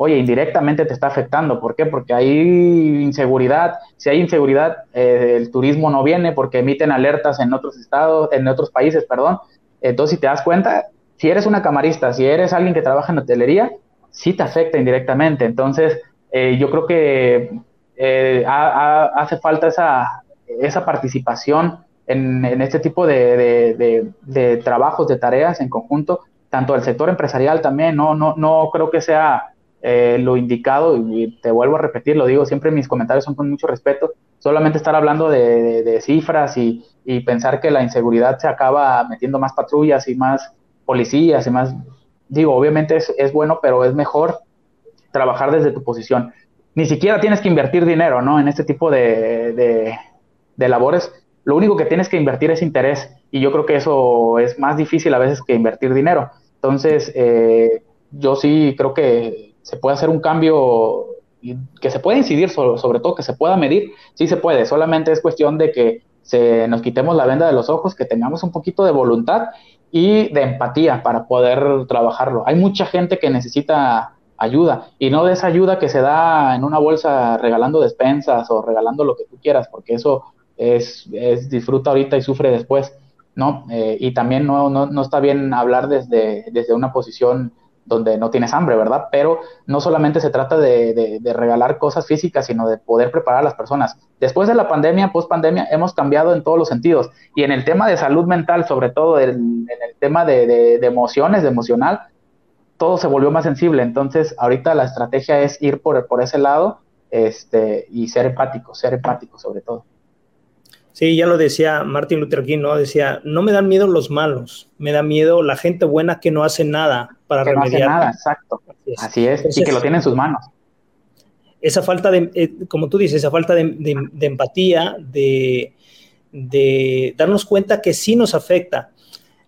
Speaker 2: oye, indirectamente te está afectando. ¿Por qué? Porque hay inseguridad. Si hay inseguridad, eh, el turismo no viene porque emiten alertas en otros estados, en otros países, perdón. Entonces, si te das cuenta, si eres una camarista, si eres alguien que trabaja en hotelería, sí te afecta indirectamente. Entonces, eh, yo creo que eh, hace falta esa, esa participación en, este tipo de, de, trabajos, de tareas en conjunto, tanto el sector empresarial también, no, no, no creo que sea eh, lo indicado, y te vuelvo a repetir, lo digo siempre, mis comentarios son con mucho respeto, solamente estar hablando de, cifras y, pensar que la inseguridad se acaba metiendo más patrullas y más policías y más, digo, obviamente es, bueno, pero es mejor trabajar desde tu posición. Ni siquiera tienes que invertir dinero, ¿no? En este tipo de, de labores, lo único que tienes que invertir es interés y yo creo que eso es más difícil a veces que invertir dinero. Entonces, eh, yo sí creo que se puede hacer un cambio que se puede incidir sobre, todo, que se pueda medir, sí se puede, solamente es cuestión de que se nos quitemos la venda de los ojos, que tengamos un poquito de voluntad y de empatía para poder trabajarlo. Hay mucha gente que necesita ayuda y no de esa ayuda que se da en una bolsa regalando despensas o regalando lo que tú quieras, porque eso es, disfruta ahorita y sufre después, ¿no? Eh, y también no, no, no, está bien hablar desde, desde una posición donde no tienes hambre, ¿verdad? Pero no solamente se trata de, regalar cosas físicas, sino de poder preparar a las personas. Después de la pandemia, post pandemia, hemos cambiado en todos los sentidos. Y en el tema de salud mental, sobre todo en, el tema de, emociones, de emocional, todo se volvió más sensible. Entonces, ahorita la estrategia es ir por, por ese lado este, y ser empático, ser empático sobre todo.
Speaker 1: Sí, ya lo decía Martin Luther King, ¿no? Decía, no me dan miedo los malos, me da miedo la gente buena que no hace nada para que remediar. No hace nada,
Speaker 2: exacto. Así es, y que lo tiene en sus manos.
Speaker 1: Esa falta de, eh, como tú dices, esa falta de, empatía, de, darnos cuenta que sí nos afecta.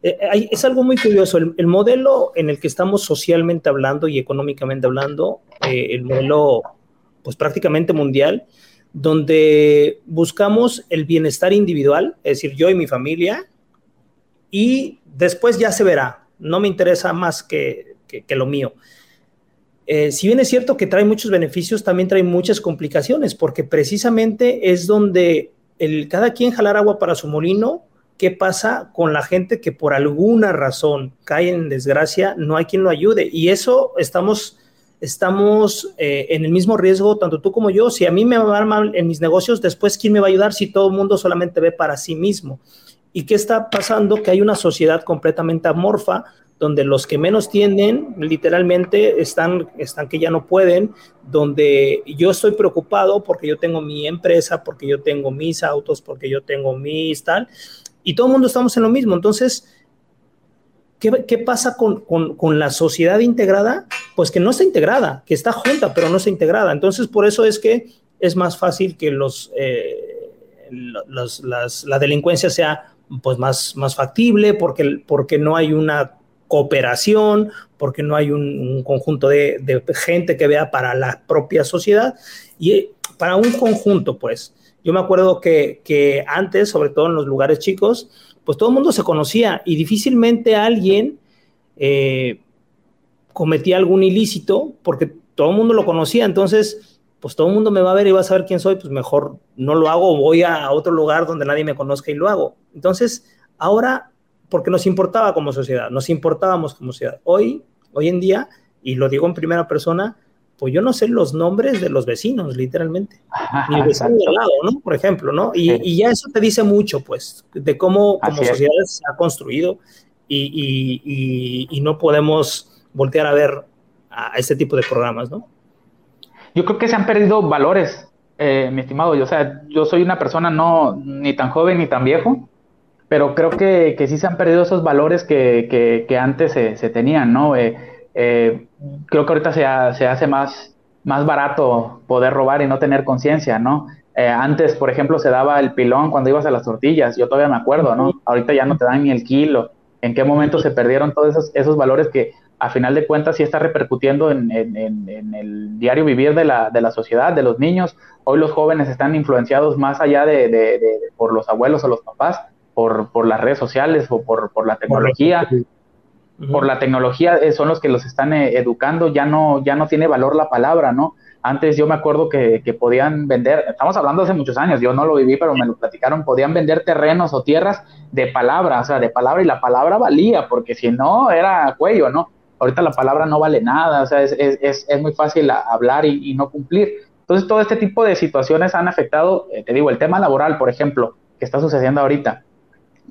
Speaker 1: Eh, es algo muy curioso, el, modelo en el que estamos socialmente hablando y económicamente hablando, eh, el modelo pues prácticamente mundial, donde buscamos el bienestar individual, es decir, yo y mi familia, y después ya se verá, no me interesa más que, lo mío. Eh, si bien es cierto que trae muchos beneficios, también trae muchas complicaciones, porque precisamente es donde el, cada quien jalar agua para su molino, ¿qué pasa con la gente que por alguna razón cae en desgracia? No hay quien lo ayude. Y eso estamos estamos eh, en el mismo riesgo, tanto tú como yo. Si a mí me va mal en mis negocios, después, ¿quién me va a ayudar si todo el mundo solamente ve para sí mismo? ¿Y qué está pasando? Que hay una sociedad completamente amorfa, donde los que menos tienen, literalmente, están, están que ya no pueden, donde yo estoy preocupado porque yo tengo mi empresa, porque yo tengo mis autos, porque yo tengo mis tal, y todo el mundo estamos en lo mismo. Entonces, ¿Qué, pasa con, la sociedad integrada? Pues que no está integrada, que está junta, pero no está integrada. Entonces, por eso es que es más fácil que los, eh, la delincuencia sea pues, más, más factible, porque, porque no hay una cooperación, porque no hay un, conjunto de, gente que vea para la propia sociedad y para un conjunto, pues. Yo me acuerdo que, que antes, sobre todo en los lugares chicos, pues todo el mundo se conocía y difícilmente alguien eh, cometí algún ilícito, porque todo el mundo lo conocía, entonces, pues todo el mundo me va a ver y va a saber quién soy, pues mejor no lo hago, voy a otro lugar donde nadie me conozca y lo hago. Entonces, ahora, porque nos importaba como sociedad, nos importábamos como sociedad. Hoy, hoy en día, y lo digo en primera persona, pues yo no sé los nombres de los vecinos, literalmente. Ni el vecino de al lado, ¿no? Por ejemplo, ¿no? Y, ya eso te dice mucho, pues, de cómo como sociedad se ha construido y, y, no podemos voltear a ver a este tipo de programas, ¿no?
Speaker 2: Yo creo que se han perdido valores, eh, mi estimado. o sea, yo soy una persona no ni tan joven ni tan viejo, pero creo que, que sí se han perdido esos valores que, que, que antes se, se, tenían, ¿no? Eh, eh, creo que ahorita se, se, hace más, más barato poder robar y no tener conciencia, ¿no? Eh, antes, por ejemplo, se daba el pilón cuando ibas a las tortillas, yo todavía me acuerdo, ¿no? Ahorita ya no te dan ni el kilo. ¿En qué momento se perdieron todos esos, esos valores que a final de cuentas sí está repercutiendo en, en, en, el diario vivir de la, de la, sociedad, de los niños? Hoy los jóvenes están influenciados más allá de, de, de por los abuelos o los papás, por, por, las redes sociales o por, por la tecnología por la tecnología eh, son los que los están eh, educando, ya no, ya no tiene valor la palabra, ¿no? Antes yo me acuerdo que, podían vender, estamos hablando hace muchos años, yo no lo viví, pero me lo platicaron, podían vender terrenos o tierras de palabra, o sea, de palabra, y la palabra valía, porque si no, era cuello, ¿no? Ahorita la palabra no vale nada, o sea, es, es, es muy fácil hablar y, y, no cumplir. Entonces, todo este tipo de situaciones han afectado, eh, te digo, el tema laboral, por ejemplo, que está sucediendo ahorita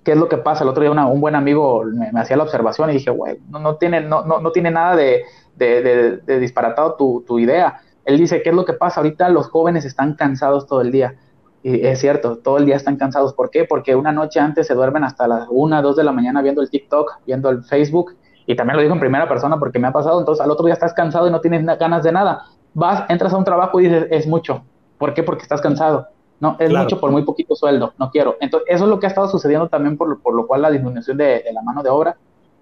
Speaker 2: ¿qué es lo que pasa? El otro día un buen amigo me, hacía la observación y dije, güey, no, no, tiene, no, no, no tiene nada de, de, disparatado tu, tu, idea. Él dice, ¿qué es lo que pasa? Ahorita los jóvenes están cansados todo el día. Y es cierto, todo el día están cansados. ¿Por qué? Porque una noche antes se duermen hasta las 1, 2 de la mañana viendo el TikTok, viendo el Facebook. Y también lo digo en primera persona porque me ha pasado. Entonces al otro día estás cansado y no tienes ganas de nada. Vas, entras a un trabajo y dices, es mucho. ¿Por qué? Porque estás cansado no, es mucho por muy poquito sueldo, no quiero. Entonces, eso es lo que ha estado sucediendo también, por lo, por lo cual la disminución de, la mano de obra.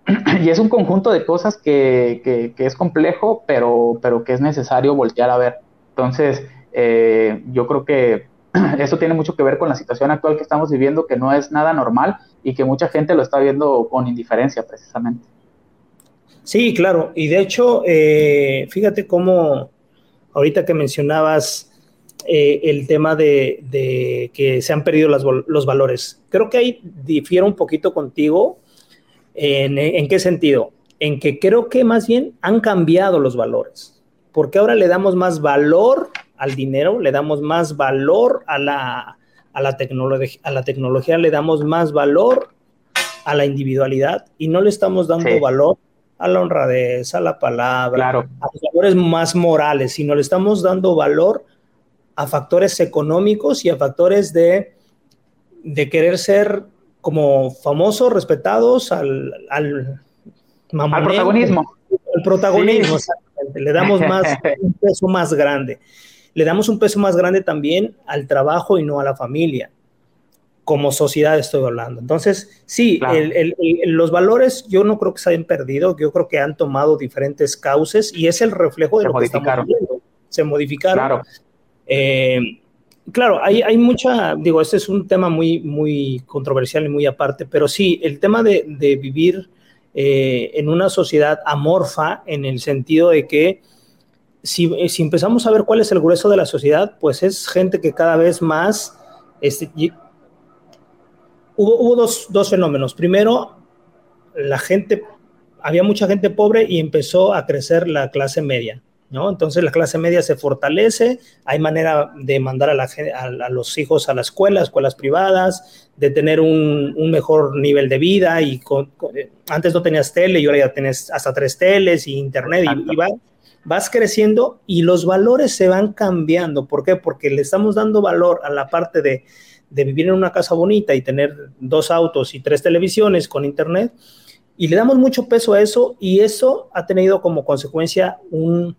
Speaker 2: (clears throat) y es un conjunto de cosas que, que, es complejo, pero, pero que es necesario voltear a ver. Entonces, eh, yo creo que (clears throat) eso tiene mucho que ver con la situación actual que estamos viviendo, que no es nada normal y que mucha gente lo está viendo con indiferencia, precisamente.
Speaker 1: Sí, claro. Y de hecho, eh, fíjate cómo ahorita que mencionabas eh, el tema de, que se han perdido los valores. Creo que ahí difiero un poquito contigo. En, qué sentido? En que creo que más bien han cambiado los valores, porque ahora le damos más valor al dinero, le damos más valor a la, a la, a la tecnología, le damos más valor a la individualidad y no le estamos dando valor a la honradez, a la palabra, a los valores más morales, sino le estamos dando valor a factores económicos y a factores de, de querer ser como famosos, respetados, al, al,
Speaker 2: al protagonismo.
Speaker 1: El protagonismo, exactamente. Le damos más, (laughs) un peso más grande. Le damos un peso más grande también al trabajo y no a la familia. Como sociedad estoy hablando. Entonces, sí, el, el, los valores yo no creo que se hayan perdido, yo creo que han tomado diferentes cauces y es el reflejo de lo que estamos viendo. Se modificaron. Claro. Eh, claro, hay, hay, mucha, digo, este es un tema muy, muy controversial y muy aparte, pero sí, el tema de, vivir eh, en una sociedad amorfa en el sentido de que si, empezamos a ver cuál es el grueso de la sociedad, pues es gente que cada vez más... Este, hubo, hubo dos, dos fenómenos. Primero, la gente, había mucha gente pobre y empezó a crecer la clase media. ¿No? Entonces la clase media se fortalece, hay manera de mandar a, la, a, los hijos a la escuela, escuelas privadas, de tener un, mejor nivel de vida y eh, antes no tenías tele y ahora ya tienes hasta tres teles y internet y, vas creciendo y los valores se van cambiando. ¿Por qué? Porque le estamos dando valor a la parte de, de vivir en una casa bonita y tener dos autos y tres televisiones con internet. Y le damos mucho peso a eso y eso ha tenido como consecuencia un,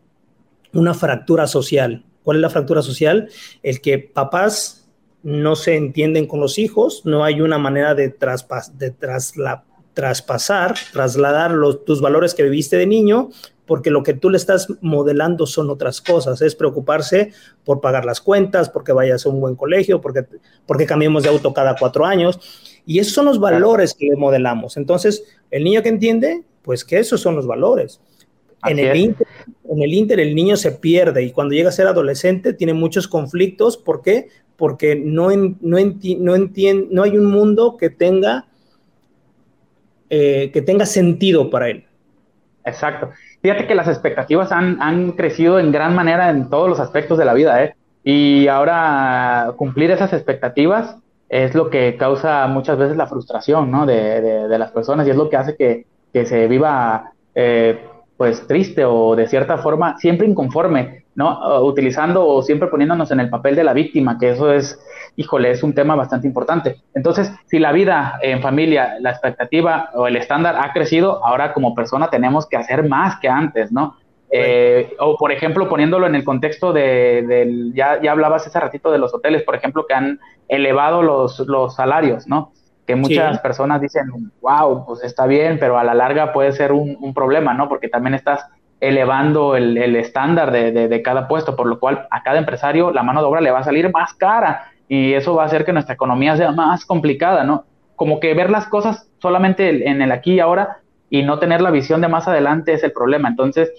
Speaker 1: una fractura social. ¿Cuál es la fractura social? El que papás no se entienden con los hijos, no hay una manera de, de traspasar, trasladar los, tus valores que viviste de niño, porque lo que tú le estás modelando son otras cosas, es preocuparse por pagar las cuentas, porque vayas a un buen colegio, porque, porque cambiemos de auto cada cuatro años. Y esos son los valores que le modelamos. Entonces, el niño que entiende, pues que esos son los valores En el, inter, en el Inter el niño se pierde y cuando llega a ser adolescente tiene muchos conflictos. ¿Por qué? Porque no, no, no, hay un mundo que tenga, eh, que tenga sentido para él.
Speaker 2: Exacto. Fíjate que las expectativas han, crecido en gran manera en todos los aspectos de la vida, ¿eh? Y ahora cumplir esas expectativas es lo que causa muchas veces la frustración, ¿no? De, las personas y es lo que hace que, que se viva, eh, pues, triste o de cierta forma siempre inconforme, ¿no? Utilizando o siempre poniéndonos en el papel de la víctima, que eso es, híjole, es un tema bastante importante. Entonces, si la vida en familia, la expectativa o el estándar ha crecido, ahora como persona tenemos que hacer más que antes, ¿no? Eh, o por ejemplo, poniéndolo en el contexto de, del, ya, ya hablabas hace ratito de los hoteles, por ejemplo, que han elevado los, los salarios, ¿no? Que muchas personas dicen, wow, pues está bien, pero a la larga puede ser un, un problema, ¿no? Porque también estás elevando el, el estándar de, de, de, cada puesto, por lo cual a cada empresario la mano de obra le va a salir más cara y eso va a hacer que nuestra economía sea más complicada, ¿no? Como que ver las cosas solamente en el aquí y ahora y no tener la visión de más adelante es el problema. Entonces,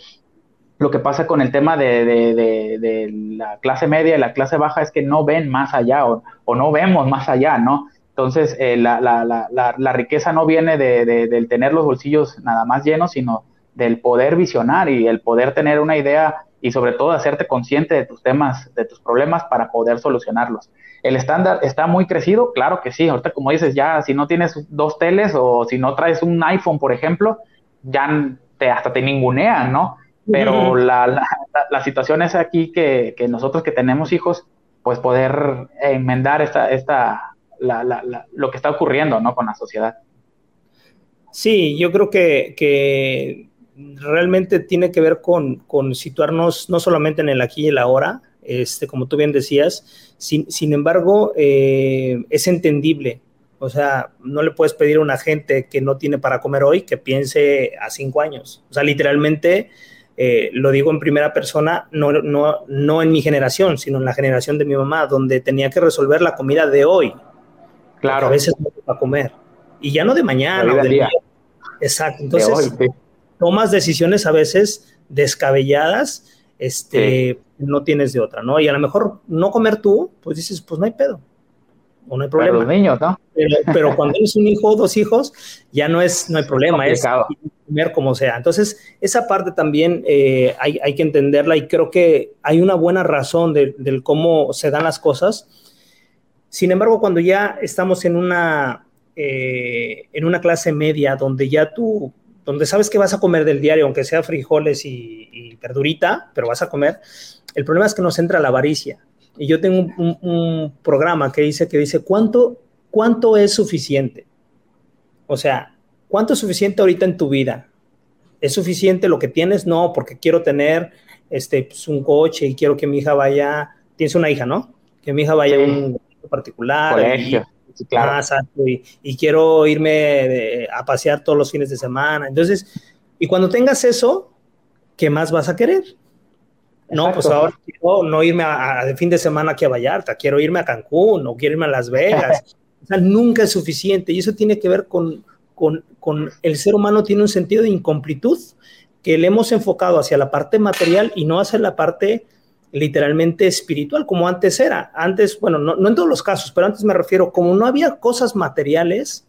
Speaker 2: lo que pasa con el tema de, de, la clase media y la clase baja es que no ven más allá o, no vemos más allá, ¿no? Entonces, eh, la, la, la, la, riqueza no viene de, del tener los bolsillos nada más llenos, sino del poder visionar y el poder tener una idea y sobre todo hacerte consciente de tus temas, de tus problemas para poder solucionarlos. ¿El estándar está muy crecido? Claro que sí. Ahorita, como dices, ya si no tienes dos teles o si no traes un iPhone, por ejemplo, ya te, hasta te ningunean, ¿no? Pero la, la, la, situación es aquí que, que, nosotros que tenemos hijos, pues poder enmendar esta, esta, la, la, lo que está ocurriendo ¿no? con la sociedad.
Speaker 1: Sí, yo creo que, realmente tiene que ver con, situarnos no solamente en el aquí y el ahora, este, como tú bien decías, sin, embargo, eh, es entendible. O sea, no le puedes pedir a una gente que no tiene para comer hoy que piense a cinco años. O sea, literalmente eh, lo digo en primera persona, no en mi generación, sino en la generación de mi mamá, donde tenía que resolver la comida de hoy. Claro. A veces no para comer. Y ya no de mañana. del día. Exacto. Entonces, tomas decisiones a veces descabelladas, este, no tienes de otra, ¿no? Y a lo mejor no comer tú, pues dices, pues no hay pedo. O no hay problema.
Speaker 2: Pero los niños, ¿no?
Speaker 1: Pero, cuando eres un hijo o dos hijos, ya no es, no hay problema. Es, comer como sea. Entonces, esa parte también eh, hay, hay, que entenderla y creo que hay una buena razón del de cómo se dan las cosas. Sin embargo, cuando ya estamos en una, eh, en una clase media donde ya tú, donde sabes que vas a comer del diario, aunque sea frijoles y, y verdurita, pero vas a comer, el problema es que nos entra la avaricia. Y yo tengo un, un programa que dice, que dice, ¿cuánto, ¿cuánto es suficiente? O sea, ¿Cuánto es suficiente ahorita en tu vida? ¿Es suficiente lo que tienes? No, porque quiero tener este, pues, un coche y quiero que mi hija vaya, tienes una hija, ¿no? Que mi hija vaya a un particular.
Speaker 2: Colegio.
Speaker 1: Y, claro. y, y, quiero irme a pasear todos los fines de semana. Entonces, y cuando tengas eso, ¿qué más vas a querer? No, pues ahora quiero no irme a, de fin de semana aquí a Vallarta, quiero irme a Cancún o quiero irme a Las Vegas. (laughs) o sea, nunca es suficiente y eso tiene que ver con, con, el ser humano tiene un sentido de incomplitud que le hemos enfocado hacia la parte material y no hacia la parte literalmente espiritual, como antes era. Antes, bueno, no, en todos los casos, pero antes me refiero, como no había cosas materiales,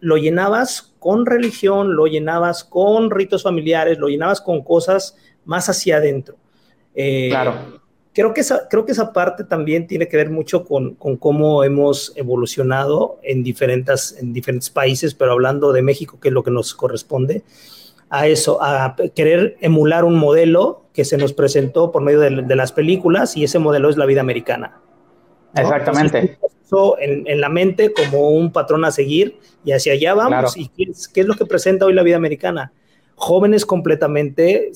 Speaker 1: lo llenabas con religión, lo llenabas con ritos familiares, lo llenabas con cosas más hacia adentro.
Speaker 2: Eh, claro
Speaker 1: creo que esa, creo que esa parte también tiene que ver mucho con, con cómo hemos evolucionado en diferentes, en diferentes países, pero hablando de México, que es lo que nos corresponde, a eso, a querer emular un modelo que se nos presentó por medio de, de las películas y ese modelo es la vida americana.
Speaker 2: Exactamente.
Speaker 1: Entonces, en, en, la mente como un patrón a seguir y hacia allá vamos. Claro. ¿Y qué es, qué es lo que presenta hoy la vida americana? Jóvenes completamente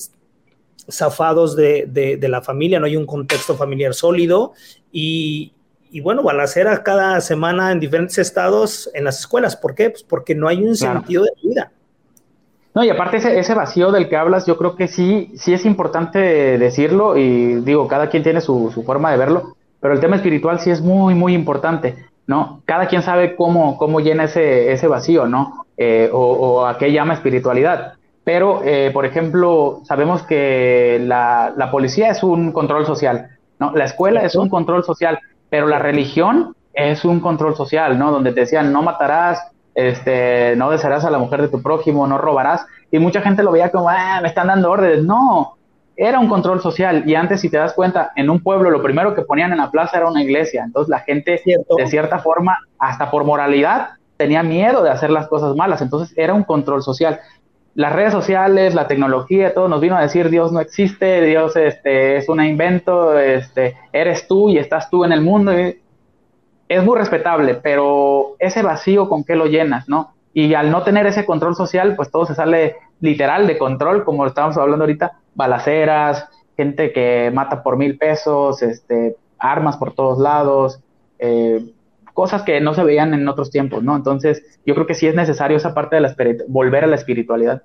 Speaker 1: zafados de, de, de, la familia, no hay un contexto familiar sólido y, y, bueno, balacera cada semana en diferentes estados en las escuelas. ¿Por qué? Pues porque no hay un claro. sentido de vida.
Speaker 2: No, y aparte ese, ese, vacío del que hablas, yo creo que sí, sí es importante decirlo y digo, cada quien tiene su, forma de verlo, pero el tema espiritual sí es muy, muy importante, ¿no? Cada quien sabe cómo, cómo llena ese, ese vacío, ¿no? Eh, o, o a qué llama espiritualidad pero, eh, por ejemplo, sabemos que la, la, policía es un control social, ¿no? La escuela es un control social, pero la religión es un control social, ¿no? Donde te decían, no matarás, este, no desearás a la mujer de tu prójimo, no robarás, y mucha gente lo veía como, ah, me están dando órdenes, no, era un control social, y antes, si te das cuenta, en un pueblo lo primero que ponían en la plaza era una iglesia, entonces la gente, de cierta forma, hasta por moralidad, tenía miedo de hacer las cosas malas, entonces era un control social. Las redes sociales, la tecnología, todo nos vino a decir Dios no existe, Dios este, es un invento, este, eres tú y estás tú en el mundo. Es muy respetable, pero ese vacío con qué lo llenas, ¿no? Y al no tener ese control social, pues todo se sale literal de control, como estábamos hablando ahorita, balaceras, gente que mata por mil pesos, este, armas por todos lados, eh, cosas que no se veían en otros tiempos, ¿no? Entonces, yo creo que sí es necesario esa parte de la volver a la espiritualidad.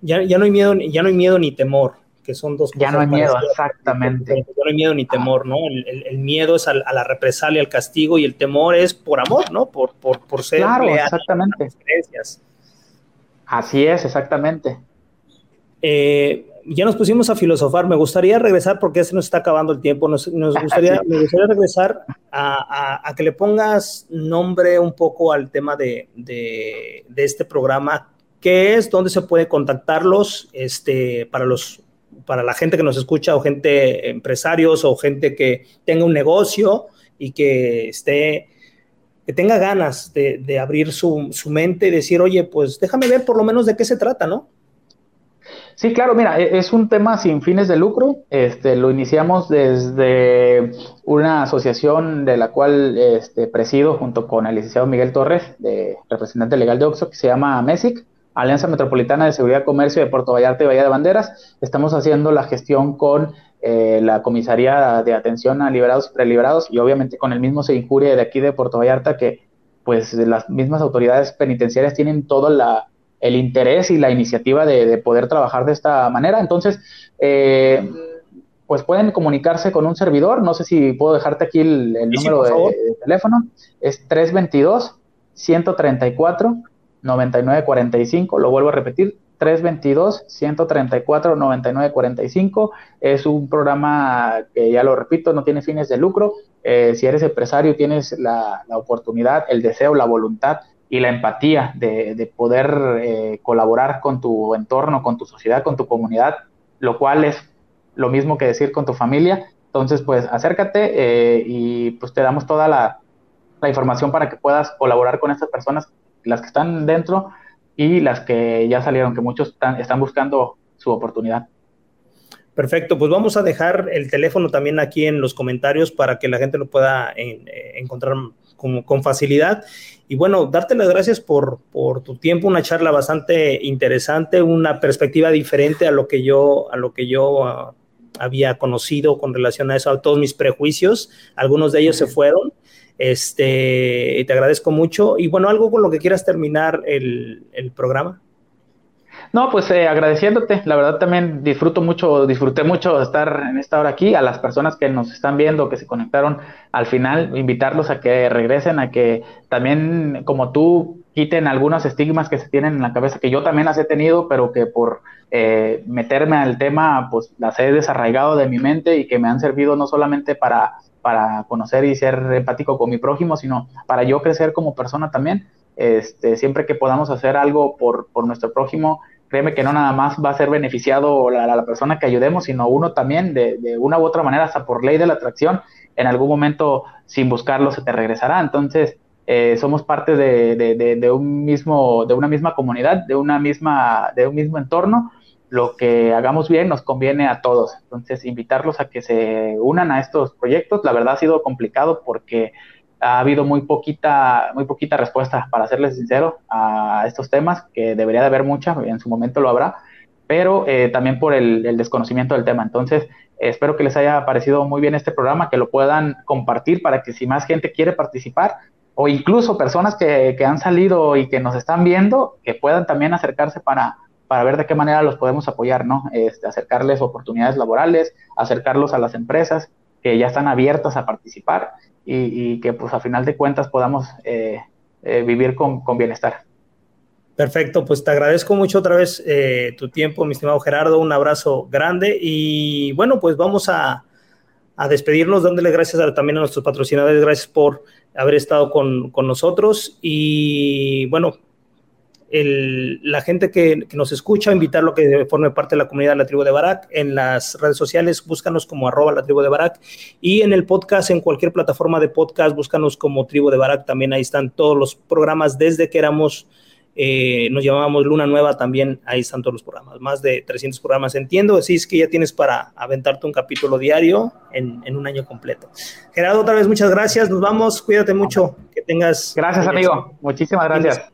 Speaker 1: Ya, ya, no hay miedo, ya no hay miedo ni temor, que son dos cosas.
Speaker 2: Ya no hay miedo, exactamente.
Speaker 1: Ya no hay miedo ni temor, ¿no? El, miedo es a, la represalia, al castigo, y el temor es por amor, ¿no? Por, por, por ser
Speaker 2: claro, exactamente. Así es, exactamente.
Speaker 1: Eh, ya nos pusimos a filosofar. Me gustaría regresar, porque se nos está acabando el tiempo, nos, gustaría, me gustaría regresar a, que le pongas nombre un poco al tema de, este programa. ¿Qué es? ¿Dónde se puede contactarlos este, para, los, para la gente que nos escucha o gente empresarios o gente que tenga un negocio y que esté que tenga ganas de, abrir su, su, mente y decir, oye, pues déjame ver por lo menos de qué se trata, ¿no?
Speaker 2: Sí, claro, mira, e-, es un tema sin fines de lucro. Este, lo iniciamos desde una asociación de la cual este, presido junto con el licenciado Miguel Torres, de, representante legal de Oxo, que se llama MESIC, Alianza Metropolitana de Seguridad Comercio de Puerto Vallarta y Bahía de Banderas. Estamos haciendo la gestión con eh, la Comisaría de Atención a Liberados y Preliberados y obviamente con el mismo se injuria de aquí de Puerto Vallarta que pues las mismas autoridades penitenciarias tienen toda la el interés y la iniciativa de, poder trabajar de esta manera. Entonces, eh, pues pueden comunicarse con un servidor. No sé si puedo dejarte aquí el, número de, teléfono. Es 322 134 9945. Lo vuelvo a repetir. 322-134-9945. Es un programa que, ya lo repito, no tiene fines de lucro. Eh, si eres empresario, tienes la, la, oportunidad, el deseo, la voluntad y la empatía de, poder eh, colaborar con tu entorno, con tu sociedad, con tu comunidad, lo cual es lo mismo que decir con tu familia. Entonces, pues acércate eh, y pues te damos toda la, información para que puedas colaborar con estas personas, las que están dentro y las que ya salieron, que muchos están, están buscando su oportunidad.
Speaker 1: Perfecto, pues vamos a dejar el teléfono también aquí en los comentarios para que la gente lo pueda eh, encontrar con, facilidad. Y bueno, darte las gracias por, tu tiempo, una charla bastante interesante, una perspectiva diferente a lo que yo, a lo que yo ah, había conocido con relación a eso, a todos mis prejuicios. Algunos de ellos se fueron. Este, te agradezco mucho. Y bueno, algo con lo que quieras terminar el, el programa.
Speaker 2: No, pues eh, agradeciéndote, la verdad también disfruto mucho, disfruté mucho estar en esta hora aquí, a las personas que nos están viendo, que se conectaron al final, invitarlos a que regresen, a que también como tú quiten algunos estigmas que se tienen en la cabeza, que yo también las he tenido, pero que por eh, meterme al tema, pues las he desarraigado de mi mente y que me han servido no solamente para, para conocer y ser empático con mi prójimo, sino para yo crecer como persona también. Este, siempre que podamos hacer algo por, por nuestro prójimo, créeme que no nada más va a ser beneficiado la, la persona que ayudemos, sino uno también, de, de, una u otra manera, hasta por ley de la atracción, en algún momento, sin buscarlo, se te regresará. Entonces, eh, somos parte de, de, de, un mismo, de una misma comunidad, de una misma, de un mismo entorno. Lo que hagamos bien nos conviene a todos. Entonces, invitarlos a que se unan a estos proyectos. La verdad ha sido complicado porque ha habido muy poquita, muy poquita respuesta, para serles sincero, a estos temas, que debería de haber mucha, en su momento lo habrá, pero eh, también por el, desconocimiento del tema. Entonces, espero que les haya parecido muy bien este programa, que lo puedan compartir para que si más gente quiere participar, o incluso personas que, han salido y que nos están viendo, que puedan también acercarse para, para ver de qué manera los podemos apoyar, ¿no? Este, acercarles oportunidades laborales, acercarlos a las empresas que ya están abiertas a participar y, que pues a final de cuentas podamos eh, eh, vivir con, bienestar.
Speaker 1: Perfecto, pues te agradezco mucho otra vez eh, tu tiempo, mi estimado Gerardo, un abrazo grande y bueno, pues vamos a, despedirnos dándole gracias también a nuestros patrocinadores, gracias por haber estado con nosotros y bueno, la gente que, nos escucha, invitarlo a que forme parte de la comunidad de la tribu de Barak. En las redes sociales, búscanos como arroba la tribu de Barak. Y en el podcast, en cualquier plataforma de podcast, búscanos como tribu de Barak. También ahí están todos los programas desde que éramos, eh, nos llamábamos Luna Nueva, también ahí están todos los programas. Más de 300 programas, entiendo. Así es que ya tienes para aventarte un capítulo diario en, en un año completo. Gerardo, otra vez muchas gracias. Nos vamos. Cuídate mucho. Que tengas.
Speaker 2: Gracias, amigo. Muchísimas gracias.